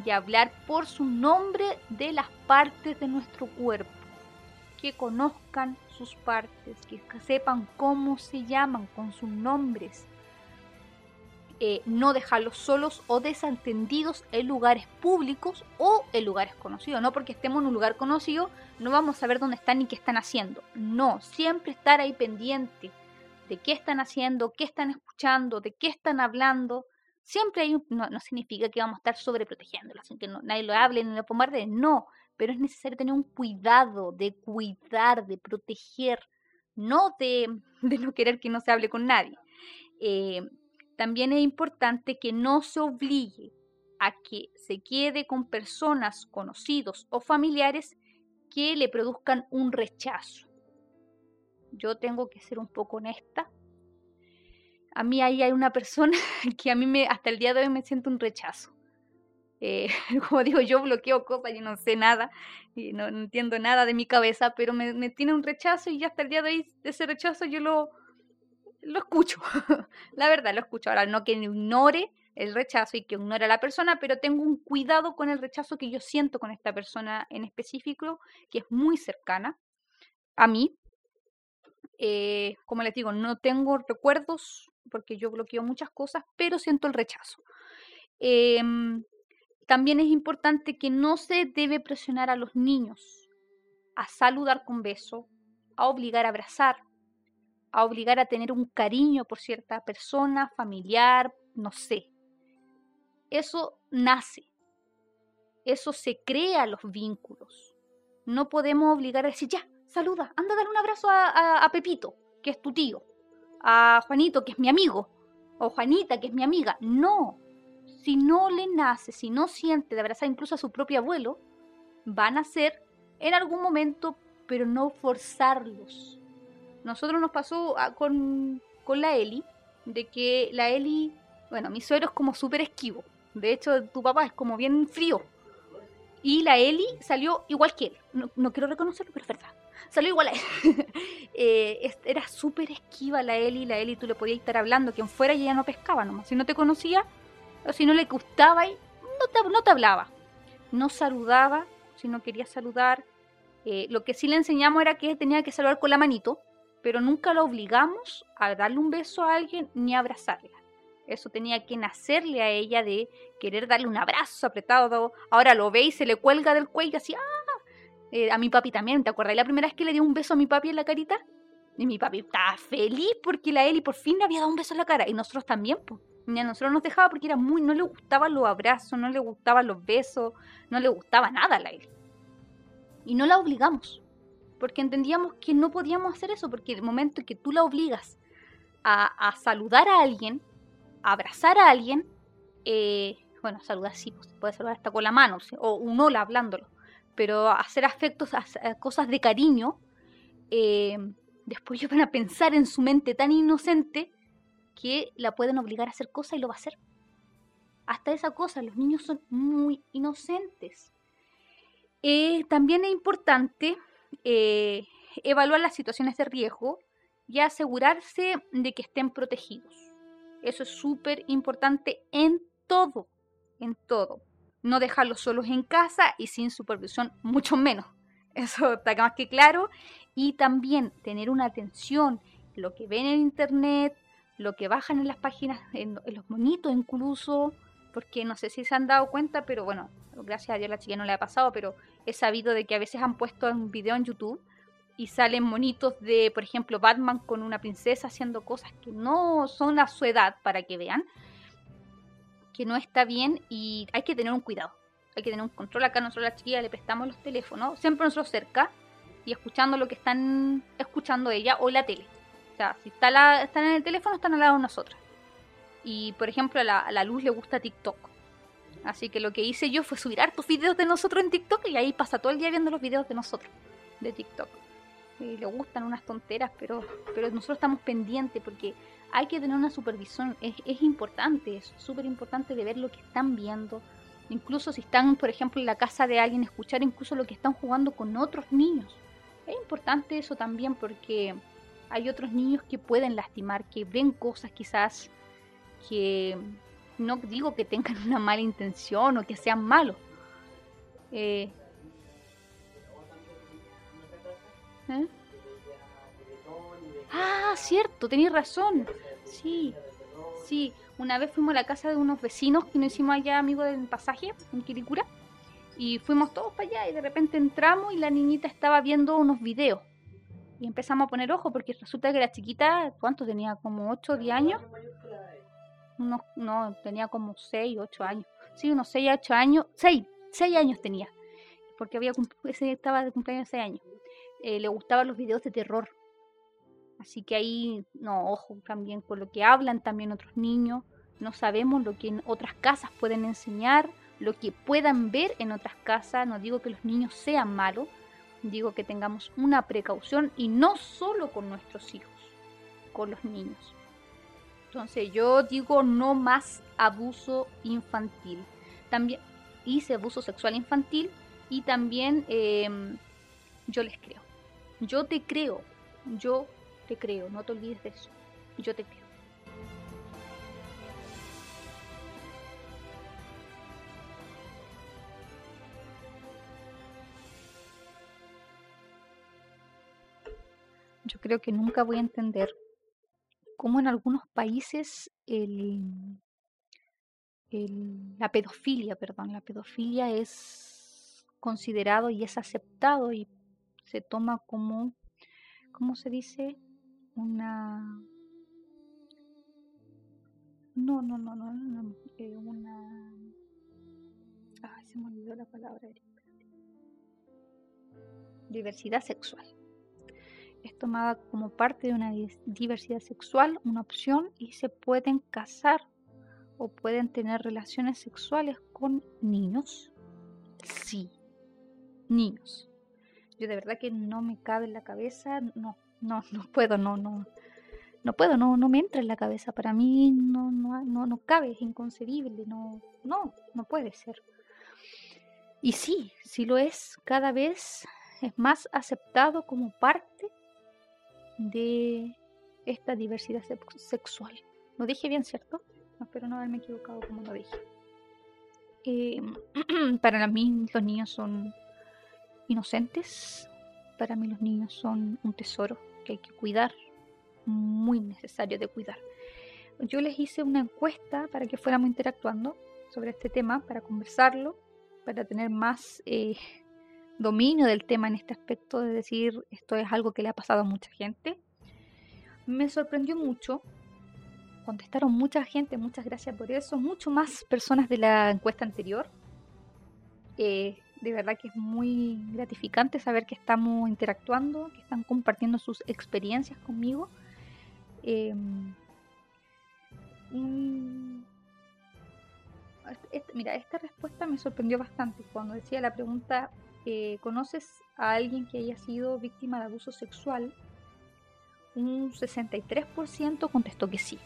y hablar por su nombre de las partes de nuestro cuerpo. Que conozcan sus partes, que sepan cómo se llaman con sus nombres. Eh, no dejarlos solos o desentendidos en lugares públicos o en lugares conocidos. No porque estemos en un lugar conocido, no vamos a saber dónde están ni qué están haciendo. No, siempre estar ahí pendiente de qué están haciendo, qué están escuchando, de qué están hablando. Siempre hay no, no significa que vamos a estar sobreprotegiéndolos, que nadie lo hable ni lo bombarde, no, pero es necesario tener un cuidado de cuidar, de proteger, no de, [LAUGHS] de no querer que no se hable con nadie. Eh, también es importante que no se obligue a que se quede con personas conocidos o familiares que le produzcan un rechazo yo tengo que ser un poco honesta. A mí ahí hay una persona [LAUGHS] que a mí me, hasta el día de hoy me siento un rechazo. Eh, [LAUGHS] como digo, yo bloqueo cosas, y no sé nada, y no, entiendo nada de mi cabeza, pero me, tiene un rechazo y hasta el día de hoy ese rechazo yo lo, lo escucho. [LAUGHS] la verdad, lo escucho. Ahora, no que ignore el rechazo y que ignore a la persona, pero tengo un cuidado con el rechazo que yo siento con esta persona en específico, que es muy cercana a mí, eh, como les digo, no tengo recuerdos porque yo bloqueo muchas cosas, pero siento el rechazo. Em, también es importante que no se debe presionar a los niños a saludar con beso, a obligar a abrazar, a obligar a tener un cariño por cierta persona, familiar, no sé. Eso nace, eso se crea los vínculos. No podemos obligar a decir, ya, saluda, anda a dar un abrazo a, Pepito, que es tu tío, a Juanito, que es mi amigo, o Juanita, que es mi amiga. No, si no le nace, si no siente de abrazar incluso a su propio abuelo, van a ser en algún momento, pero no forzarlos. Nosotros nos pasó ah, con, con la Eli, de que la Eli, bueno, mi suegro es como súper esquivo. De hecho, tu papá es como bien frío. Y la Eli salió igual que él. No, no quiero reconocerlo, pero es verdad salió igual a él. [LAUGHS] Eh, era súper esquiva la Eli, la Eli tú le podías estar hablando, quien fuera y ella no pescaba nomás. Si no te conocía, o si no le gustaba, no te, no te hablaba. No saludaba, si no quería saludar, Eh, lo que sí le enseñamos era que tenía que saludar con la manito, pero nunca la obligamos a darle un beso a alguien ni a abrazarla. Eso tenía que nacerle a ella de querer darle un abrazo apretado. Ahora lo ve y se le cuelga del cuello así. ¡ah! Eh, a mi papi también, ¿te acuerdas? La primera vez que le dio un beso a mi papi en la carita. Y mi papi estaba feliz porque la Eli por fin le había dado un beso en la cara. Y nosotros también, pues. Ni a nosotros nos dejaba porque era muy, no le gustaban los abrazos, no le gustaban los besos, no le gustaba nada a la Eli. Y no la obligamos, porque entendíamos que no podíamos hacer eso, porque el momento en que tú la obligas a, saludar a alguien, a abrazar a alguien, eh, bueno, saludar sí, pues, puede saludar hasta con la mano, o un hola hablándolo, pero hacer afectos, cosas de cariño, eh, después ellos van a pensar en su mente tan inocente que la pueden obligar a hacer cosas y lo va a hacer. Hasta esa cosa, los niños son muy inocentes. Eh, también es importante eh, evaluar las situaciones de riesgo y asegurarse de que estén protegidos. Eso es súper importante en todo, en todo. No dejarlos solos en casa y sin supervisión, mucho menos. [LAUGHS] Eso está más que claro. Y también tener una atención, lo que ven en internet, lo que bajan en las páginas, en, los monitos incluso, porque no sé si se han dado cuenta, pero bueno, gracias a Dios la chica no le ha pasado, pero he sabido de que a veces han puesto un video en YouTube y salen monitos de, por ejemplo, Batman con una princesa haciendo cosas que no son a su edad para que vean, que no está bien y hay que tener un cuidado. Hay que tener un control acá, nosotros la chiquilla le prestamos los teléfonos, siempre nosotros cerca y escuchando lo que están escuchando ella o la tele. O sea, si está la, están en el teléfono, están al lado de nosotras. Y por ejemplo, a la, luz le gusta TikTok. Así que lo que hice yo fue subir hartos videos de nosotros en TikTok y ahí pasa todo el día viendo los videos de nosotros, de TikTok. Le gustan unas tonteras, pero, pero nosotros estamos pendientes porque hay que tener una supervisión. Es, es importante, es súper importante de ver lo que están viendo. Incluso si están, por ejemplo, en la casa de alguien, escuchar incluso lo que están jugando con otros niños. Es importante eso también porque hay otros niños que pueden lastimar, que ven cosas quizás que no digo que tengan una mala intención o que sean malos. Eh, ¿eh? Ah, cierto, tenéis razón. Sí, sí. Una vez fuimos a la casa de unos vecinos que nos hicimos allá amigos del pasaje, en Quiricura. Y fuimos todos para allá y de repente entramos y la niñita estaba viendo unos videos y empezamos a poner ojo porque resulta que la chiquita, ¿cuánto tenía? ¿Como 8 o 10 años? No, no, tenía como 6, 8 años. Sí, unos 6, 8 años. 6, 6 años tenía. Porque había ese estaba de cumpleaños 6 años. Eh, le gustaban los videos de terror. Así que ahí, no, ojo también con lo que hablan también otros niños. No sabemos lo que en otras casas pueden enseñar, lo que puedan ver en otras casas. No digo que los niños sean malos, digo que tengamos una precaución y no solo con nuestros hijos, con los niños. Entonces yo digo no más abuso infantil. También hice abuso sexual infantil y también em, yo les creo. Yo te creo, yo te creo, no te olvides de eso. Yo te creo. yo creo que nunca voy a entender cómo en algunos países la pedofilia, perdón, la pedofilia es considerado y es aceptado y se toma como, ¿cómo se dice? Una... No, no, no, no, no, eh, una... Ah, se me olvidó la palabra. Diversidad sexual tomada como parte de una diversidad sexual, una opción, y se pueden casar o pueden tener relaciones sexuales con niños. Sí, niños. Yo de verdad que no me cabe en la cabeza, no, no, [LAUGHS] no puedo, no, no, no puedo, no, no me entra en la cabeza. Para mí no, no, no, no cabe, es inconcebible, no, no, no puede ser. Y sí, sí lo es, cada vez es más aceptado como parte de esta diversidad sexual. Lo dije bien, ¿cierto? espero no haberme equivocado como lo dije. Eh, [CLEARS THROAT] para mí los niños son inocentes, Para mí los niños son un tesoro que hay que cuidar, muy necesario de cuidar. Yo les hice una encuesta para que fuéramos interactuando sobre este tema, para conversarlo, para tener más eh, dominio del tema en este aspecto, de decir esto es algo que le ha pasado a mucha gente. Me sorprendió mucho, contestaron mucha gente, muchas gracias por eso, mucho más personas de la encuesta anterior. Eh, de verdad que es muy gratificante saber que estamos interactuando, que están compartiendo sus experiencias conmigo. Em, mira, esta respuesta me sorprendió bastante cuando decía la pregunta, eh, ¿conoces a alguien que haya sido víctima de abuso sexual? Un 63% contestó que sí.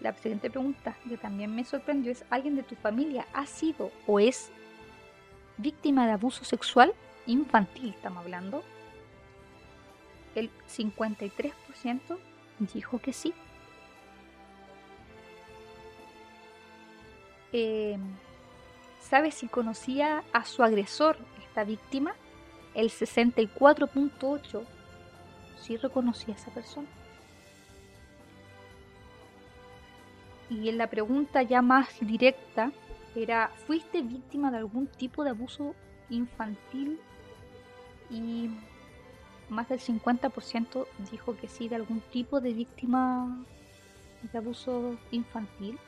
La siguiente pregunta que también me sorprendió es, ¿alguien de tu familia ha sido o es víctima de abuso sexual infantil? Estamos hablando. El 53% dijo que sí. Eh, ¿Sabe si conocía a su agresor, esta víctima? El 64.8 sí reconocía a esa persona. Y en la pregunta ya más directa era, ¿fuiste víctima de algún tipo de abuso infantil? Y más del 50% dijo que sí, de algún tipo de víctima de abuso infantil.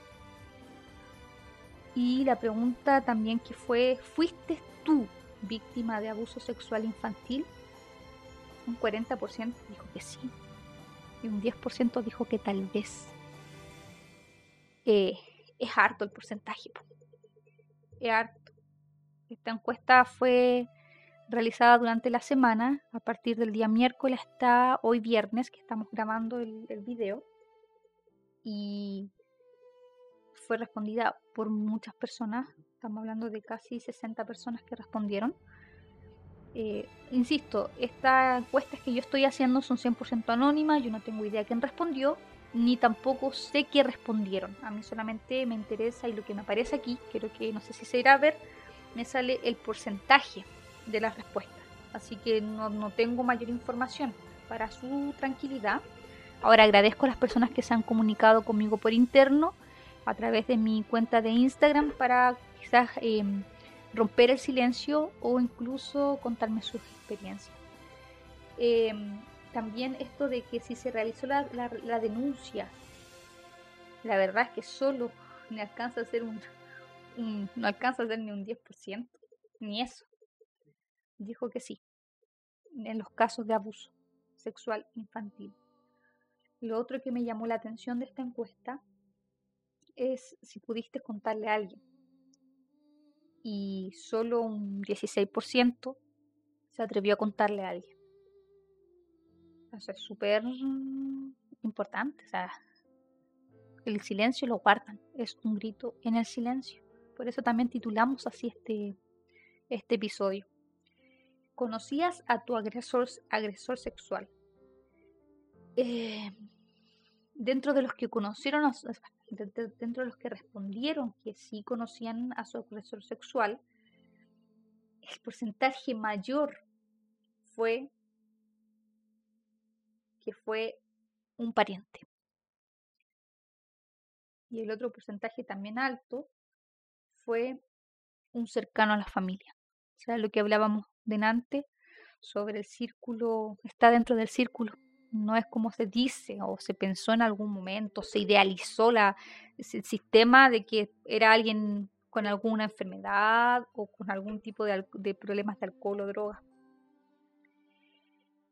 Y la pregunta también que fue, ¿fuiste tú víctima de abuso sexual infantil? Un 40% dijo que sí. Y un 10% dijo que tal vez. Eh, es harto el porcentaje. Es harto. Esta encuesta fue realizada durante la semana, a partir del día miércoles hasta hoy viernes, que estamos grabando el, el video. Y fue respondida por muchas personas, estamos hablando de casi 60 personas que respondieron. Eh, insisto, estas encuestas que yo estoy haciendo son 100% anónimas, yo no tengo idea quién respondió, ni tampoco sé qué respondieron. A mí solamente me interesa y lo que me aparece aquí, creo que no sé si se irá a ver, me sale el porcentaje de las respuestas. Así que no, no tengo mayor información para su tranquilidad. Ahora agradezco a las personas que se han comunicado conmigo por interno a través de mi cuenta de Instagram para quizás em, romper el silencio o incluso contarme sus experiencias. Em, también esto de que si se realizó la, denuncia, la verdad es que solo me alcanza a ser un, no alcanza a ser ni un 10%, ni eso. Dijo que sí, en los casos de abuso sexual infantil. Lo otro que me llamó la atención de esta encuesta es si pudiste contarle a alguien. Y solo un 16% se atrevió a contarle a alguien. Eso es súper importante. O sea, el silencio lo guardan. Es un grito en el silencio. Por eso también titulamos así este, este episodio. ¿Conocías a tu agresor, agresor sexual? Eh, dentro de los que conocieron, dentro de los que respondieron que sí conocían a su agresor sexual, el porcentaje mayor fue que fue un pariente. Y el otro porcentaje también alto fue un cercano a la familia. O sea, lo que hablábamos delante sobre el círculo, está dentro del círculo no es como se dice o se pensó en algún momento, se idealizó la, el sistema de que era alguien con alguna enfermedad o con algún tipo de, problemas de alcohol o droga.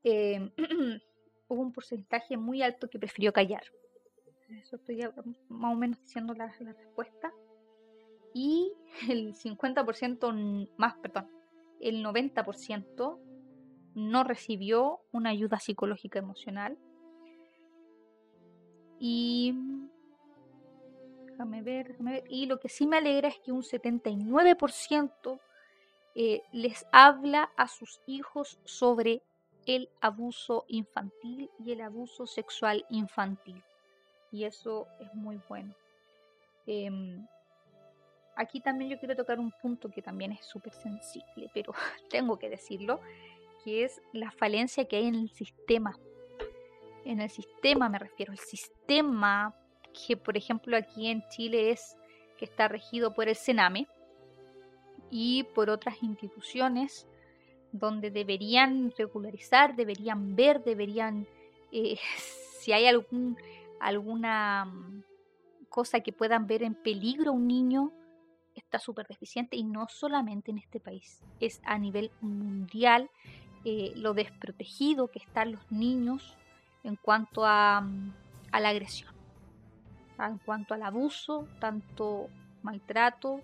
Em, [CLEARS THROAT] hubo un porcentaje muy alto que prefirió callar. Eso estoy más o menos diciendo la respuesta. Y el 50% más, perdón, el 90% no recibió una ayuda psicológica emocional. Y déjame ver, Y lo que sí me alegra es que un 79% eh, les habla a sus hijos sobre el abuso infantil y el abuso sexual infantil. Y eso es muy bueno. Em, aquí también yo quiero tocar un punto que también es súper sensible, pero [LAUGHS] tengo que decirlo que es la falencia que hay en el sistema. En el sistema me refiero, el sistema que por ejemplo aquí en Chile es que está regido por el Sename y por otras instituciones donde deberían regularizar, deberían ver, deberían, eh, [LAUGHS] si hay algún, alguna mm, cosa que puedan ver en peligro a un niño, está súper deficiente y no solamente en este país, es a nivel mundial eh, lo desprotegido que están los niños en cuanto a, mm, a la agresión, en cuanto al abuso, tanto maltrato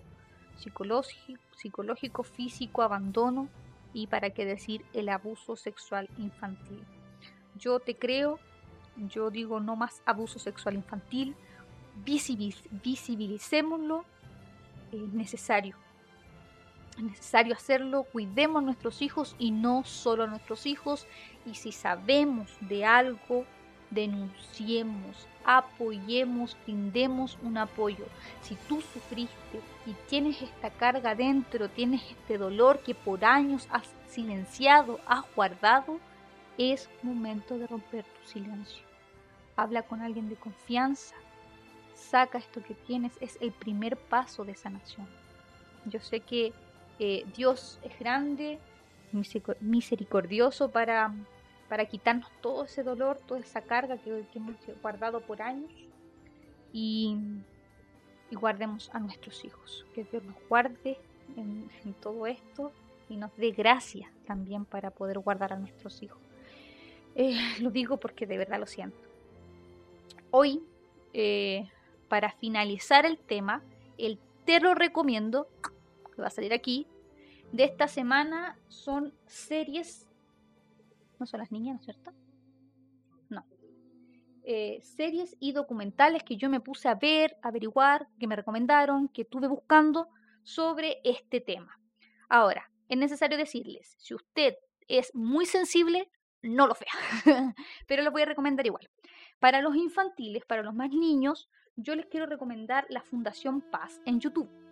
psicológico, psicológico, físico, abandono y para qué decir el abuso sexual infantil. Yo te creo, yo digo no más abuso sexual infantil, visibilicémoslo, es necesario. Es necesario hacerlo, cuidemos a nuestros hijos y no solo a nuestros hijos. Y si sabemos de algo, denunciemos, apoyemos, brindemos un apoyo. Si tú sufriste y tienes esta carga dentro, tienes este dolor que por años has silenciado, has guardado, es momento de romper tu silencio. Habla con alguien de confianza, saca esto que tienes, es el primer paso de sanación. Yo sé que eh, Dios es grande, misericordioso para, para quitarnos todo ese dolor, toda esa carga que, hemos guardado por años y, guardemos a nuestros hijos. Que Dios nos guarde en, todo esto y nos dé gracia también para poder guardar a nuestros hijos. Eh, [LAUGHS] lo digo porque de verdad lo siento. Hoy eh, para finalizar el tema, el te lo recomiendo, va a salir aquí, de esta semana son series, no son las niñas, ¿no es cierto? No. Eh, series y documentales que yo me puse a ver, averiguar, que me recomendaron, que estuve buscando sobre este tema. Ahora, es necesario decirles, si usted es muy sensible, no lo vea, [LAUGHS] pero lo voy a recomendar igual. Para los infantiles, para los más niños, yo les quiero recomendar la Fundación Paz en YouTube.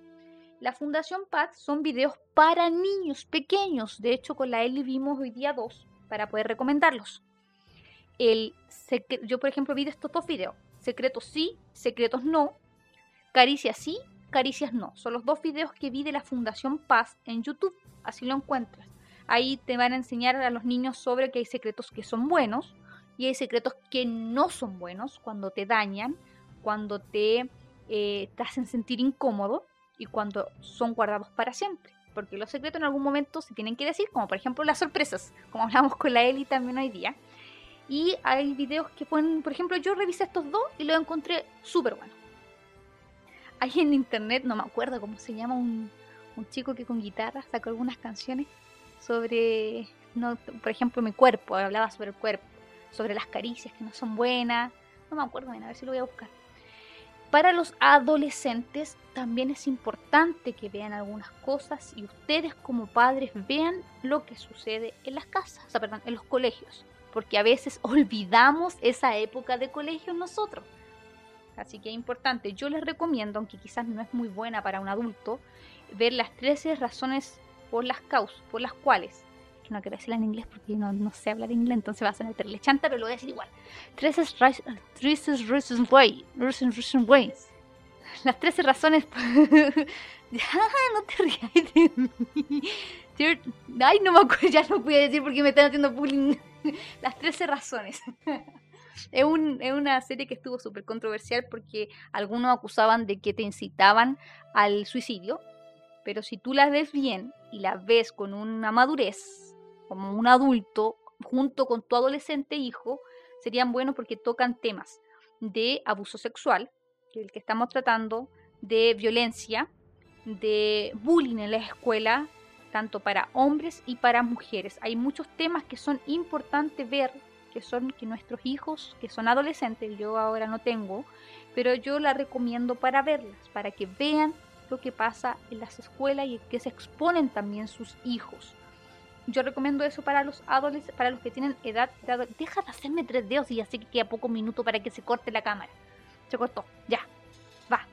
La Fundación Paz son videos para niños pequeños. De hecho, con la Eli vimos hoy día dos para poder recomendarlos. El yo, por ejemplo, vi estos dos videos. Secretos sí, secretos no. Caricias sí, caricias no. Son los dos videos que vi de la Fundación Paz en YouTube. Así lo encuentras. Ahí te van a enseñar a los niños sobre que hay secretos que son buenos y hay secretos que no son buenos cuando te dañan cuando te, eh, te hacen sentir incómodo y cuando son guardados para siempre. Porque los secretos en algún momento se tienen que decir, como por ejemplo las sorpresas, como hablamos con la Eli también hoy día. Y hay videos que pueden, por ejemplo, yo revisé estos dos y los encontré súper buenos. Hay en internet, no me acuerdo cómo se llama, un, un chico que con guitarra sacó algunas canciones sobre, no, por ejemplo, mi cuerpo, hablaba sobre el cuerpo, sobre las caricias que no son buenas. No me acuerdo bien, a ver si lo voy a buscar. Para los adolescentes también es importante que vean algunas cosas y ustedes como padres vean lo que sucede en las casas, o sea, perdón, en los colegios, porque a veces [LAUGHS] olvidamos esa época de colegio nosotros. Así que es importante, yo les recomiendo, aunque quizás no es muy buena para un adulto, ver las 13 razones por las causas, por las cuales no quiero decirla en inglés porque no, no sé hablar inglés, entonces va a ser meterle chanta, pero lo voy a decir igual. Tres reasons why. Reasons ways. Las 13 razones. [LAUGHS] ya, no te rías de mí. Ay, no me acuerdo, ya no pude decir porque me están haciendo bullying. Las 13 razones. Es, un, es, una serie que estuvo súper controversial porque algunos acusaban de que te incitaban al suicidio, pero si tú la ves bien y la ves con una madurez, como un adulto junto con tu adolescente hijo serían buenos porque tocan temas de abuso sexual, que es el que estamos tratando, de violencia, de bullying en la escuela, tanto para hombres y para mujeres. Hay muchos temas que son importantes ver, que son que nuestros hijos, que son adolescentes, yo ahora no tengo, pero yo la recomiendo para verlas, para que vean lo que pasa en las escuelas y que se exponen también sus hijos. Yo recomiendo eso para los adolescentes, para los que tienen edad de Deja de hacerme tres dedos y así que queda poco minuto para que se corte la cámara. Se cortó, ya. Va.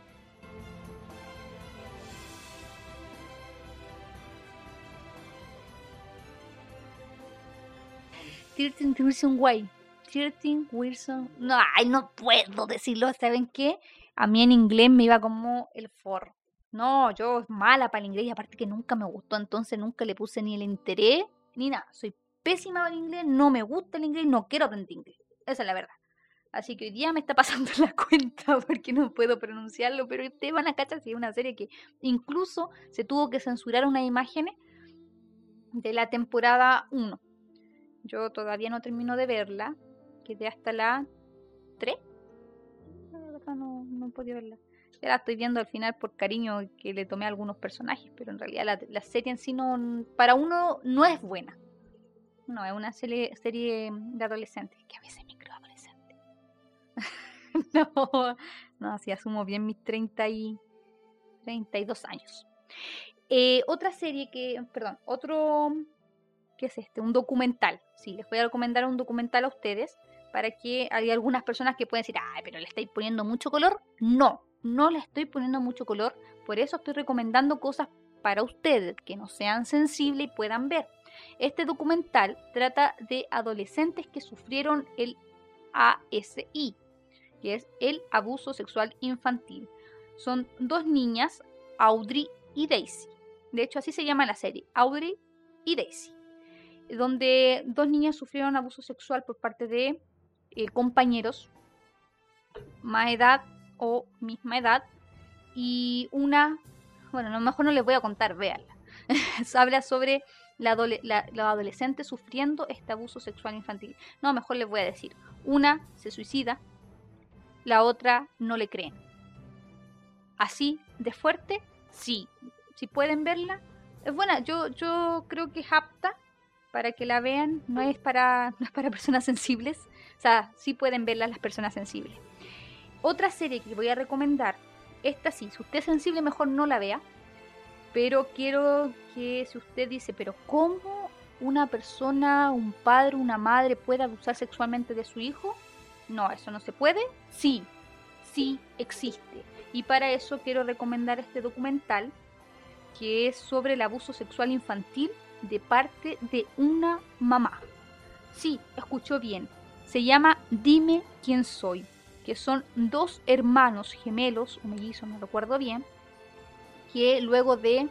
13 Wilson Way. 13 Wilson. No, ay, no puedo decirlo. ¿Saben qué? A mí en inglés me iba como el forro. No, yo mala para el inglés y aparte que nunca me gustó, entonces nunca le puse ni el interés ni nada. Soy pésima para el inglés, no me gusta el inglés, no quiero aprender inglés. Esa es la verdad. Así que hoy día me está [LAUGHS] pasando la cuenta porque no puedo pronunciarlo, pero ustedes van a cachar es una serie que incluso se tuvo que censurar unas imágenes de la temporada 1. Yo todavía no termino de verla, quedé hasta la 3. No, no he podido verla. Ya la estoy viendo al final por cariño que le tomé a algunos personajes, pero en realidad la, la serie en sí no, para uno no es buena. No, es una serie, serie de adolescentes, que a veces microadolescente. [LAUGHS] no, no, así asumo bien mis 30 y 32 años. Eh, otra serie que, perdón, otro, ¿qué es este? Un documental. Sí, les voy a recomendar un documental a ustedes para que hay algunas personas que pueden decir, ay, pero le estáis poniendo mucho color. No, no le estoy poniendo mucho color. Por eso estoy recomendando cosas para ustedes que no sean sensibles y puedan ver. Este documental trata de adolescentes que sufrieron el ASI, que es el abuso sexual infantil. Son dos niñas, Audrey y Daisy. De hecho, así se llama la serie, Audrey y Daisy, donde dos niñas sufrieron abuso sexual por parte de eh, compañeros más edad o misma edad y una, bueno, a lo mejor no les voy a contar, véanla. [LAUGHS] Habla sobre la, los adolescentes sufriendo este abuso sexual infantil. No, mejor les voy a decir. Una se suicida, la otra no le creen. Así de fuerte, sí. Si pueden verla, es buena. Yo, yo creo que es apta para que la vean. No es para, [LAUGHS] no es para personas sensibles. O sea, sí pueden verla las personas sensibles. Otra serie que voy a recomendar, esta sí, si usted es sensible mejor no la vea, pero quiero que si usted dice, pero ¿cómo una persona, un padre, una madre puede abusar sexualmente de su hijo? No, eso no se puede. Sí, sí existe. Y para eso quiero recomendar este documental que es sobre el abuso sexual infantil de parte de una mamá. Sí, escuchó bien. Se llama Dime quién soy, que son dos hermanos gemelos, un mellizo, no recuerdo bien, que luego de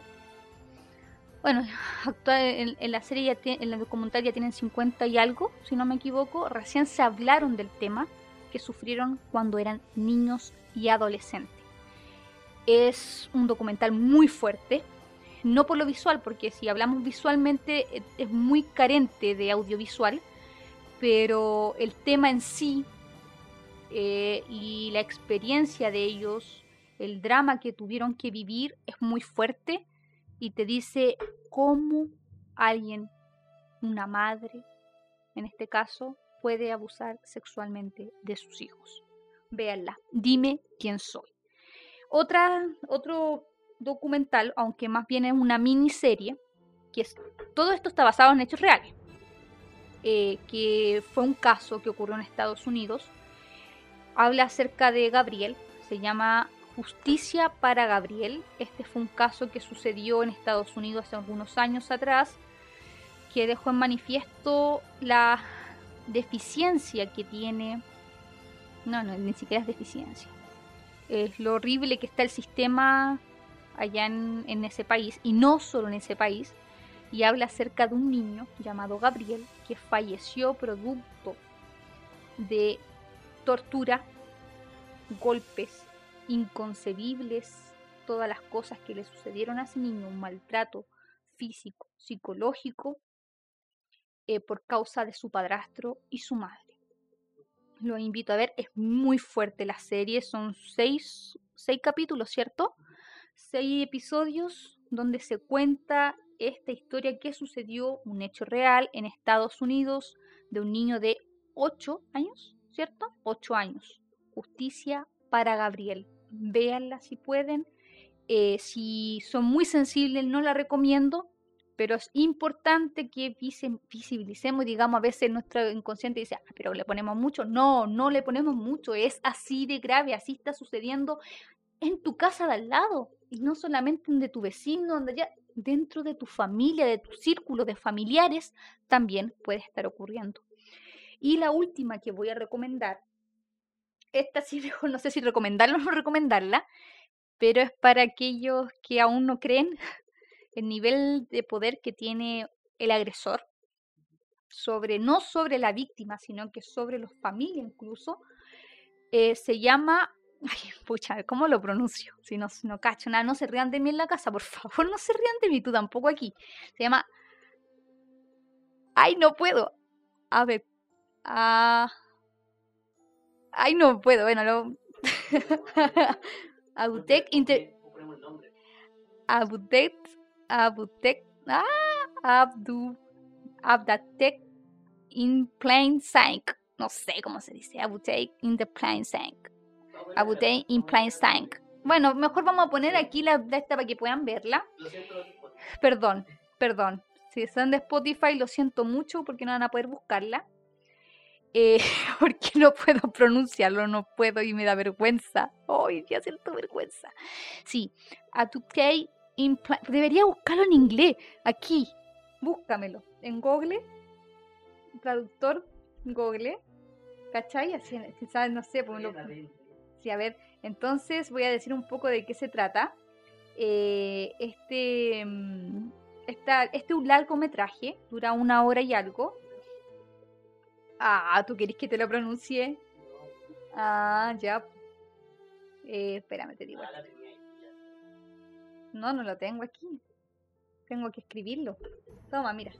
bueno, [LAUGHS] actual, en, la serie, ya en la documental ya tienen 50 y algo, si no me equivoco, recién se hablaron del tema que sufrieron cuando eran niños y adolescentes. Es un documental muy fuerte, no por lo visual, porque si hablamos visualmente e, es muy carente de audiovisual, pero el tema en sí eh, y la experiencia de ellos el drama que tuvieron que vivir es muy fuerte y te dice cómo alguien, una madre, en este caso, puede abusar sexualmente de sus hijos. Véanla, dime quién soy. Otra, otro documental, aunque más bien es una miniserie, que es, todo esto está basado en hechos reales, eh, que fue un caso que ocurrió en Estados Unidos. Habla acerca de Gabriel, se llama Justicia para Gabriel. Este fue un caso que sucedió en Estados Unidos hace algunos años atrás, que dejó en manifiesto la deficiencia que tiene. No, no, ni siquiera es deficiencia. Es lo horrible que está el sistema allá en, ese país, y no solo en ese país, y habla acerca de un niño llamado Gabriel que falleció producto de tortura, golpes inconcebibles todas las cosas que le sucedieron a ese niño, un maltrato físico, psicológico, eh, por causa de su padrastro y su madre. Lo invito a ver, es muy fuerte la serie, son seis, seis capítulos, ¿cierto? Seis episodios donde se cuenta esta historia que sucedió, un hecho real en Estados Unidos de un niño de 8 años, ¿cierto? 8 años. Justicia para Gabriel. Véanla si pueden. Eh, si son muy sensibles, no la recomiendo, pero es importante que visibilicemos digamos a veces nuestro inconsciente dice, ah, pero le ponemos mucho. No, no le ponemos mucho, es así de grave, así está sucediendo en tu casa de al lado y no solamente en de tu vecino, donde ya dentro de tu familia, de tu círculo de familiares, también puede estar ocurriendo. Y la última que voy a recomendar, esta sí [LAUGHS] no sé si recomendarla o no recomendarla, pero es para aquellos que aún no creen el nivel de poder que tiene el agresor sobre no sobre la víctima, sino que sobre los familias incluso, eh, se llama [LAUGHS] Ay, pucha, ¿cómo lo pronuncio? Si no, no cacho nada, no se rían de mí en la casa, por [LAUGHS] favor, no se rían de mí, tú tampoco aquí. Se llama. Ay, no puedo. A ver. Ah. Ay, no puedo. Bueno, lo. [LAUGHS] Abutec Inter. Abutec. Abutec. Ah. Abdu. Abdatec in plain sight. No sé cómo se dice. Abutec in the plain sight. Abutec in plain sight. Bueno, mejor vamos a poner aquí la de esta para que puedan verla. Perdón, perdón. Si están de Spotify, lo siento mucho porque no van a poder buscarla. Eh, [LAUGHS] porque no puedo pronunciarlo, no puedo y me da vergüenza. Hoy ya siento vergüenza. Sí, Abutec in Debería buscarlo en inglés. Aquí, búscamelo en Google, traductor Google, ¿cachai? Así, quizás, no sé, pues. Sí, a ver, entonces voy a decir un poco de qué se trata. Eh, este, mm, esta, este es un largometraje, dura una hora y algo. Ah, ¿tú querés que te lo pronuncie? Ah, ya. Eh, espérame, te digo. No, no lo tengo aquí. Tengo que escribirlo. Toma, mira.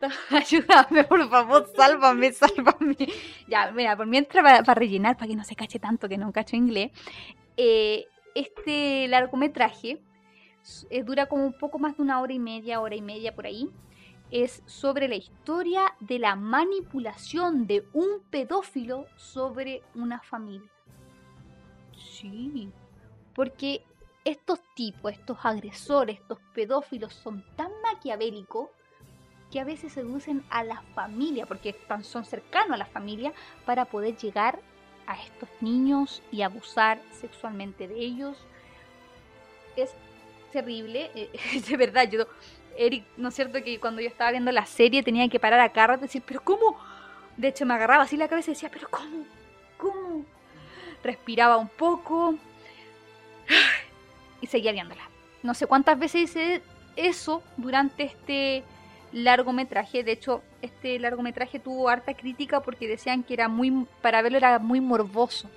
[LAUGHS] Ayúdame, por favor, sálvame, [LAUGHS] sálvame. Ya, mira, por mientras, para, rellenar, para que no se cache tanto que no cacho inglés, eh, este largometraje eh, dura como un poco más de una hora y media, hora y media por ahí. Es sobre la historia de la manipulación de un pedófilo sobre una familia. Sí, porque estos tipos, estos agresores, estos pedófilos son tan maquiavélicos que a veces seducen a la familia, porque son cercanos a la familia, para poder llegar a estos niños y abusar sexualmente de ellos. Es terrible, eh, [LAUGHS] de verdad, yo, Eric, ¿no es cierto que cuando yo estaba viendo la serie tenía que parar a carro y decir, pero ¿cómo? De hecho me agarraba así la cabeza y decía, pero ¿cómo? ¿Cómo? Respiraba un poco y seguía viéndola. No sé cuántas veces hice eso durante este largometraje. De hecho, este largometraje tuvo harta crítica porque decían que era muy, para verlo era muy morboso.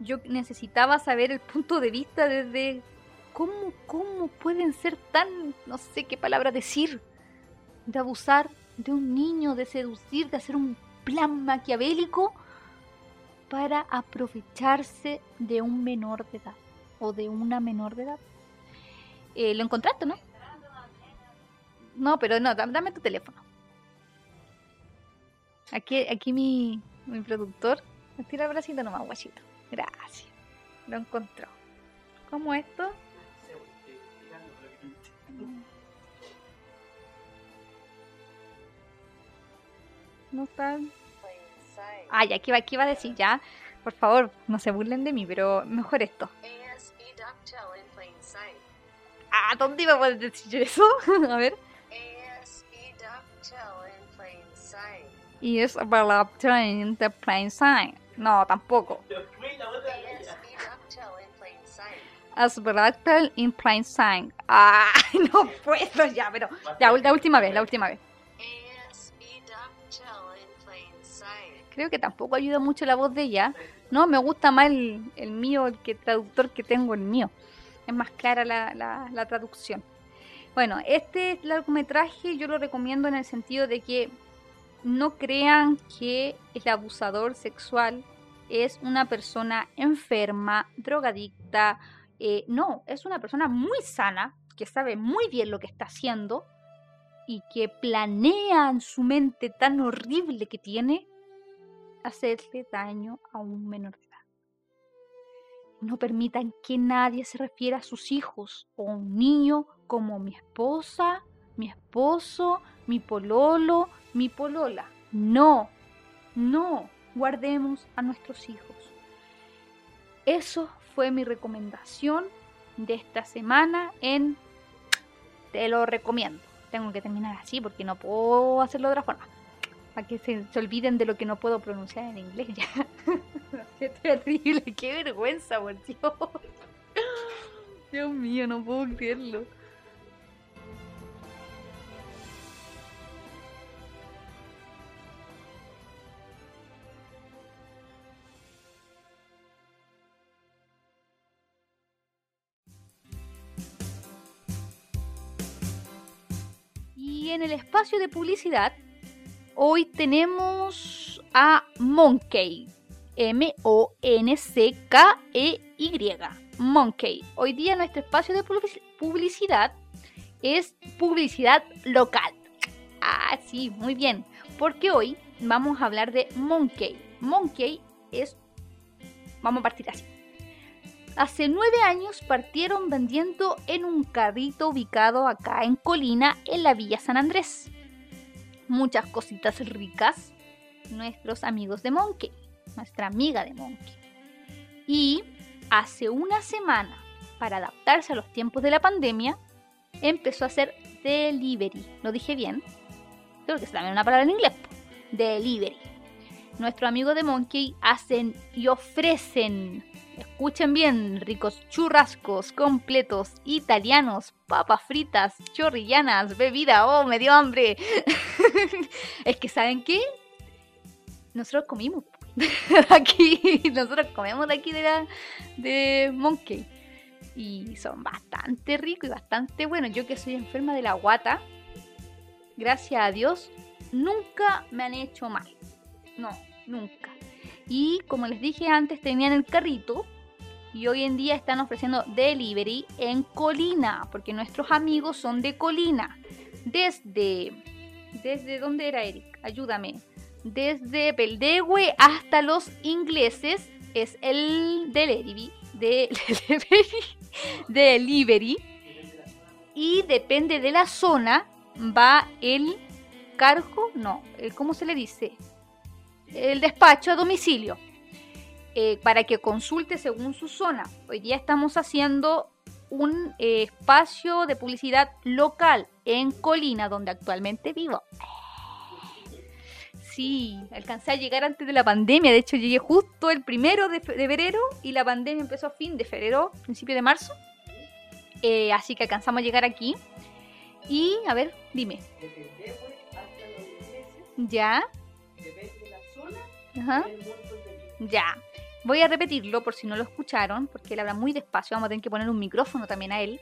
Yo necesitaba saber el punto de vista desde cómo, cómo pueden ser tan, no sé qué palabra decir, de abusar de un niño, de seducir, de hacer un plan maquiavélico para aprovecharse de un menor de edad o de una menor de edad. Eh, lo encontraste, ¿no? No, pero no, dame tu teléfono. Aquí, aquí mi, mi productor. Tira el bracito nomás, guachito. Gracias. Lo encontró. ¿Cómo esto? No está. Ay, aquí va, aquí va a decir ya. Por favor, no se burlen de mí, pero mejor esto. Ah, ¿dónde iba a poder decir eso? [LAUGHS] a ver. Y es in the plain sight. No, tampoco. As in plain sight. Ah, [LAUGHS] no puedo ya, pero la última vez, la última vez. Creo que tampoco ayuda mucho la voz de ella. No, me gusta más el, el mío, el que traductor que tengo el mío. Es más clara la, la, traducción. Bueno, este largometraje yo lo recomiendo en el sentido de que no crean que el abusador sexual es una persona enferma, drogadicta. Eh, no, es una persona muy sana, que sabe muy bien lo que está haciendo y que planea en su mente tan horrible que tiene hacerle daño a un menor de edad. No permitan que nadie se refiera a sus hijos o a un niño como mi esposa, mi esposo, mi pololo, mi polola. No, no guardemos a nuestros hijos. Eso fue mi recomendación de esta semana en Te lo recomiendo. Tengo que terminar así porque no puedo hacerlo de otra forma. Para que se, olviden de lo que no puedo pronunciar en inglés ya. [LAUGHS] Qué terrible, qué vergüenza, por Dios. Dios mío, no puedo creerlo. Y en el espacio de publicidad, hoy tenemos a Monkey. M-O-N-C-K-E-Y. Monkey. Hoy día nuestro espacio de publicidad es publicidad local. Ah, sí, muy bien. Porque hoy vamos a hablar de Monkey. Monkey es... Vamos a partir así. Hace nueve años partieron vendiendo en un carrito ubicado acá en Colina, en la Villa San Andrés. Muchas cositas ricas. Nuestros amigos de Monkey, nuestra amiga de Monkey. Y hace una semana, para adaptarse a los tiempos de la pandemia, empezó a hacer delivery. ¿Lo dije bien? Creo que es también una palabra en inglés. Delivery. Nuestro amigo de Monkey hacen y ofrecen Escuchen bien, ricos churrascos completos italianos, papas fritas, chorrillanas, bebida. ¡Oh, me dio hambre! [LAUGHS] es que, ¿saben qué? Nosotros comimos [LAUGHS] aquí, nosotros comemos de aquí de la de Monkey. Y son bastante ricos y bastante buenos. Yo que soy enferma de la guata, gracias a Dios, nunca me han hecho mal. No, nunca. Y como les dije antes, tenían el carrito y hoy en día están ofreciendo delivery en Colina, porque nuestros amigos son de Colina. Desde... ¿Desde dónde era Eric? Ayúdame. Desde Peldehue hasta los ingleses es el delivery. De, [LAUGHS] delivery. Y depende de la zona, va el cargo, no, ¿cómo se le dice? El despacho a domicilio eh, para que consulte según su zona. Hoy día estamos haciendo un eh, espacio de publicidad local en Colina, donde actualmente vivo. Sí, alcancé a llegar antes de la pandemia. De hecho, llegué justo el primero de, febrero y la pandemia empezó a fin de febrero, principio de marzo. Eh, así que alcanzamos a llegar aquí. Y, a ver, dime. Ya. Ajá. Ya. Voy a repetirlo por si no lo escucharon, porque él habla muy despacio. Vamos a tener que poner un micrófono también a él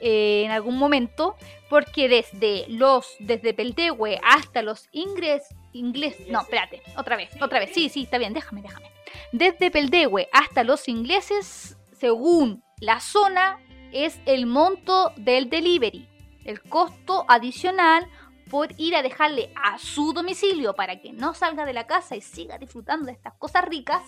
eh, en algún momento, porque desde los, desde Peltehue hasta los ingles, inglés, no, espérate, otra vez, otra vez. Sí, sí, está bien, déjame, déjame. Desde Peltehue hasta los ingleses, según la zona, es el monto del delivery, el costo adicional por ir a dejarle a su domicilio para que no salga de la casa y siga disfrutando de estas cosas ricas,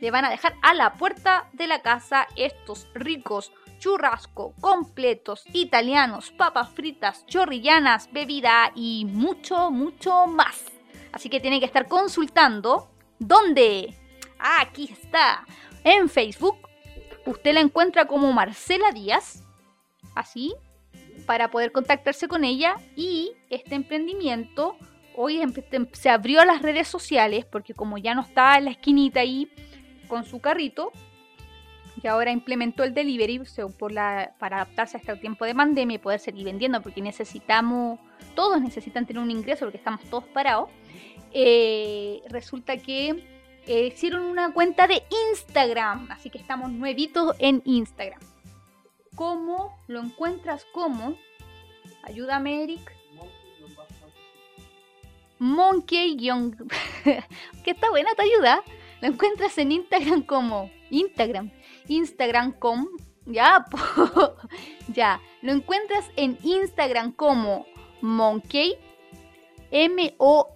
le van a dejar a la puerta de la casa estos ricos churrasco completos italianos, papas fritas, chorrillanas, bebida y mucho, mucho más. Así que tiene que estar consultando dónde. Ah, aquí está. En Facebook. Usted la encuentra como Marcela Díaz. Así, para poder contactarse con ella y este emprendimiento hoy se abrió a las redes sociales porque como ya no está en la esquinita ahí con su carrito y ahora implementó el delivery por la, para adaptarse a este tiempo de pandemia y poder seguir vendiendo porque necesitamos, todos necesitan tener un ingreso porque estamos todos parados, eh, resulta que eh, hicieron una cuenta de Instagram, así que estamos nuevitos en Instagram. ¿Cómo lo encuentras como? Ayúdame, Eric. Monkey [LAUGHS] que está buena tu ayuda. Lo encuentras en Instagram como Instagram. Instagram com. Ya, [LAUGHS] ya. Lo encuentras en Instagram como Monkey. M-O-N-C-K-E-Y.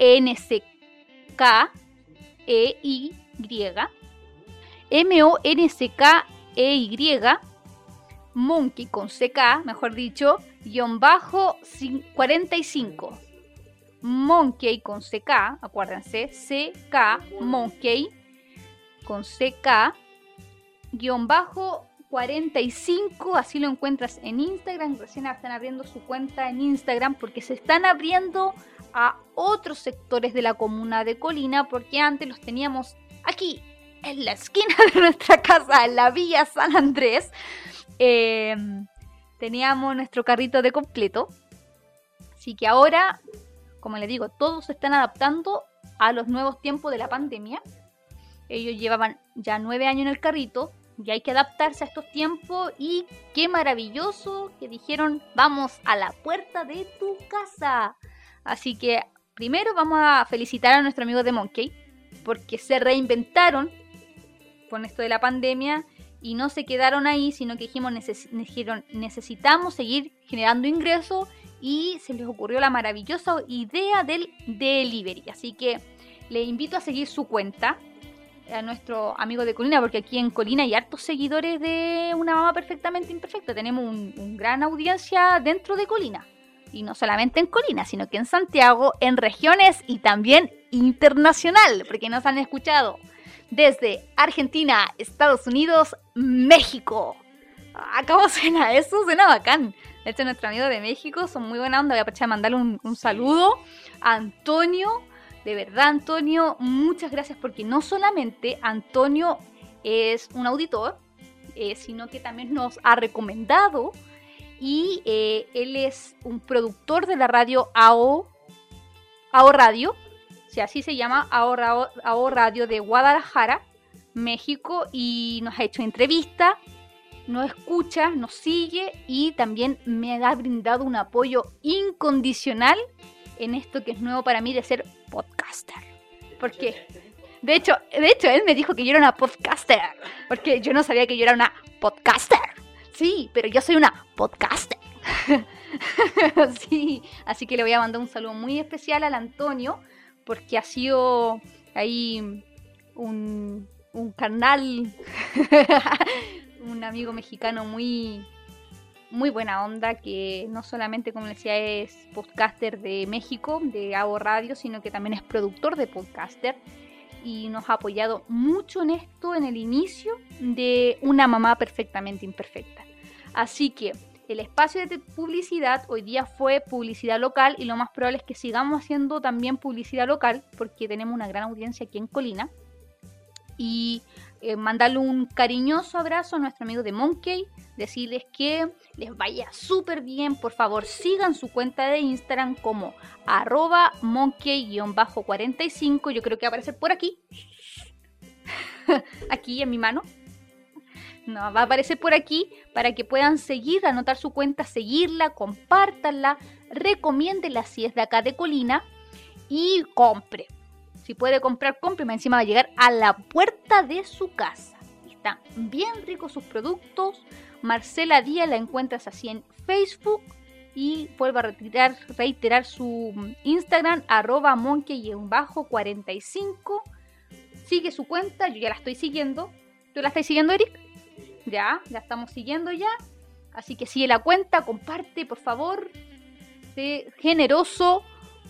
M-O-N-C-K-E-Y monkey con CK, mejor dicho, guion bajo 45. Monkey con CK, acuérdense, CK, monkey con CK, guion bajo 45, así lo encuentras en Instagram, recién están abriendo su cuenta en Instagram porque se están abriendo a otros sectores de la comuna de Colina, porque antes los teníamos aquí, en la esquina de nuestra casa, en la Villa San Andrés. Em, teníamos nuestro carrito de completo. Así que ahora, como les digo, todos se están adaptando a los nuevos tiempos de la pandemia. Ellos llevaban ya nueve años en el carrito y hay que adaptarse a estos tiempos y qué maravilloso que dijeron vamos a la puerta de tu casa. Así que primero vamos a felicitar a nuestro amigo de Monkey porque se reinventaron con esto de la pandemia y no se quedaron ahí, sino que dijimos, dijeron, necesitamos seguir generando ingresos y se les ocurrió la maravillosa idea del delivery. Así que les invito a seguir su cuenta a nuestro amigo de Colina, porque aquí en Colina hay hartos seguidores de Una Mamá Perfectamente Imperfecta. Tenemos un, gran audiencia dentro de Colina. Y no solamente en Colina, sino que en Santiago, en regiones y también internacional, porque nos han escuchado desde Argentina, Estados Unidos, México. Acabo [LAUGHS] suena eso, suena bacán. De hecho, nuestro amigo de México son muy buena onda. Voy a aprovechar de mandarle un, un saludo a Antonio de verdad, Antonio, muchas gracias porque no solamente Antonio es un auditor, eh, sino que también nos ha recomendado y eh, él es un productor de la radio AO, AO Radio, si así se llama, AO Radio de Guadalajara, México, y nos ha hecho entrevista, nos escucha, nos sigue y también me ha brindado un apoyo incondicional en esto que es nuevo para mí de ser podcaster. Porque, de hecho, de hecho, él me dijo que yo era una podcaster. Porque yo no sabía que yo era una podcaster. Sí, pero yo soy una podcaster. [LAUGHS] sí, así que le voy a mandar un saludo muy especial al Antonio. Porque ha sido ahí un, un canal, [LAUGHS] un amigo mexicano muy, muy buena onda, que no solamente, como decía, es podcaster de México, de AO Radio, sino que también es productor de podcaster y nos ha apoyado mucho en esto en el inicio de Una mamá perfectamente imperfecta. Así que el espacio de publicidad hoy día fue publicidad local y lo más probable es que sigamos haciendo también publicidad local porque tenemos una gran audiencia aquí en Colina. Y eh, mandarle un cariñoso abrazo a nuestro amigo de Monkey, decirles que les vaya súper bien. Por favor, sigan su cuenta de Instagram como arroba monkey-45. Yo creo que va a aparecer por aquí. [LAUGHS] aquí en mi mano. No, va a aparecer por aquí para que puedan seguir, anotar su cuenta, seguirla, compártanla, recomiéndenla si es de acá de Colina y compre. Si puede comprar, compre, encima va a llegar a la puerta de su casa. Están bien ricos sus productos, Marcela Díaz la encuentras así en Facebook y vuelvo a retirar, reiterar su Instagram, arroba monkey-45. Sigue su cuenta, yo ya la estoy siguiendo. ¿Tú la estás siguiendo, Eric? Ya, la estamos siguiendo ya. Así que sigue la cuenta, comparte, por favor. Sé generoso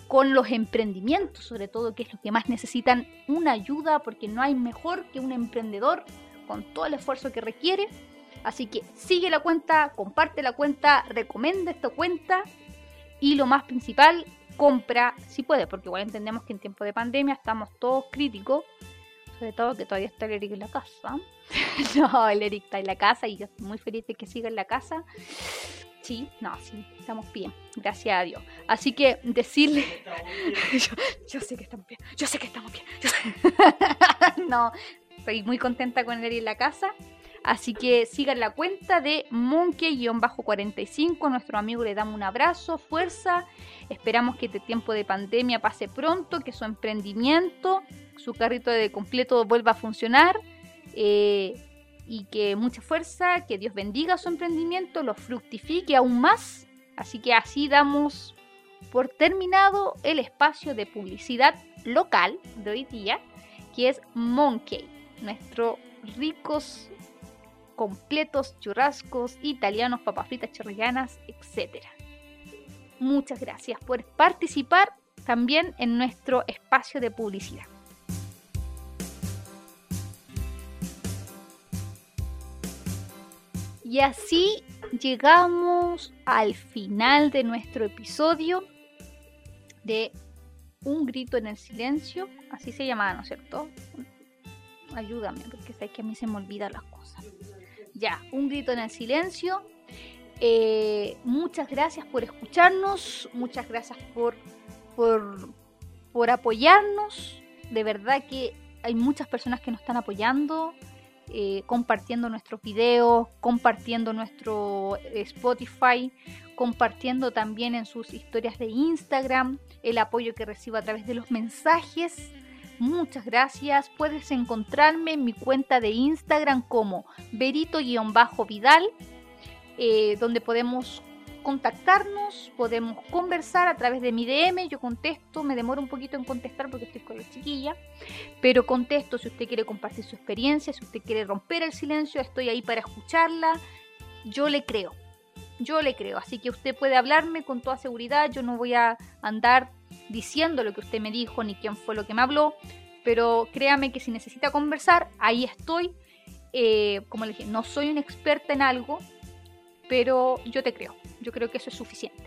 con los emprendimientos, sobre todo, que es lo que más necesitan una ayuda, porque no hay mejor que un emprendedor con todo el esfuerzo que requiere Así que sigue la cuenta, comparte la cuenta, recomienda esta cuenta y lo más principal, compra si puedes, porque igual entendemos que en tiempo de pandemia estamos todos críticos, sobre todo que todavía está el Eric en la casa. [LAUGHS] no, el Eric está en la casa y yo estoy muy feliz de que siga en la casa. Sí, no, sí, estamos bien, gracias a Dios. Así que decirle, [LAUGHS] yo, sé que estamos bien, yo sé que estamos bien. [LAUGHS] no, estoy muy contenta con el Eric en la casa Así que sigan la cuenta de Monkey-45. Nuestro amigo le damos un abrazo, fuerza. Esperamos que este tiempo de pandemia pase pronto, que su emprendimiento, su carrito de completo vuelva a funcionar. Eh, y que mucha fuerza, que Dios bendiga su emprendimiento, lo fructifique aún más. Así que así damos por terminado el espacio de publicidad local de hoy día, que es Monkey, nuestro ricos completos, churrascos, italianos, papas fritas chorrillanas, etc. Muchas gracias por participar también en nuestro espacio de publicidad. Y así llegamos al final de nuestro episodio de Un grito en el silencio, así se llamaba, ¿no es cierto? Ayúdame, porque sabes que a mí se me olvidan las cosas. Ya, un grito en el silencio. Eh, muchas gracias por escucharnos, muchas gracias por, por, por apoyarnos. De verdad que hay muchas personas que nos están apoyando. Eh, compartiendo nuestros videos, compartiendo nuestro eh, Spotify, compartiendo también en sus historias de Instagram el apoyo que recibo a través de los mensajes. Muchas gracias. Puedes encontrarme en mi cuenta de Instagram como Berito-Vidal, eh, donde podemos contactarnos, podemos conversar a través de mi DM, yo contesto, me demoro un poquito en contestar porque estoy con la chiquilla, pero contesto si usted quiere compartir su experiencia, si usted quiere romper el silencio, estoy ahí para escucharla, yo le creo, yo le creo, así que usted puede hablarme con toda seguridad, yo no voy a andar diciendo lo que usted me dijo ni quién fue lo que me habló, pero créame que si necesita conversar, ahí estoy. Eh, como le dije, no soy una experta en algo, pero yo te creo. Yo creo que eso es suficiente.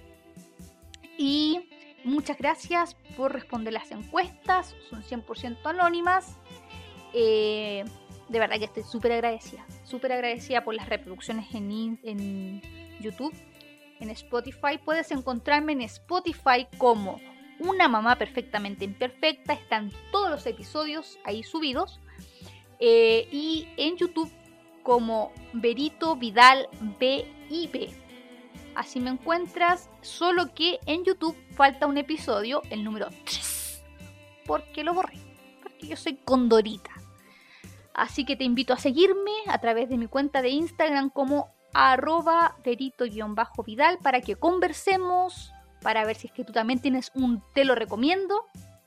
Y muchas gracias por responder las encuestas. Son 100% anónimas. Eh, de verdad que estoy súper agradecida. Súper agradecida por las reproducciones en, en YouTube. En Spotify. Puedes encontrarme en Spotify como una mamá perfectamente imperfecta. Están todos los episodios ahí subidos. Eh, y en YouTube como Berito Vidal BIB. Así me encuentras, solo que en YouTube falta un episodio, el número 3, porque lo borré, porque yo soy condorita. Así que te invito a seguirme a través de mi cuenta de Instagram como arroba verito-vidal para que conversemos, para ver si es que tú también tienes un te lo recomiendo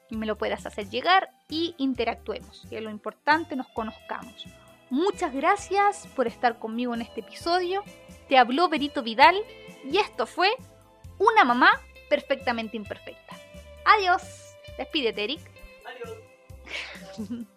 y me lo puedas hacer llegar y interactuemos, que es lo importante, nos conozcamos. Muchas gracias por estar conmigo en este episodio. Te habló Berito Vidal y esto fue Una mamá perfectamente imperfecta. Adiós. Despídete, Eric. Adiós. [LAUGHS]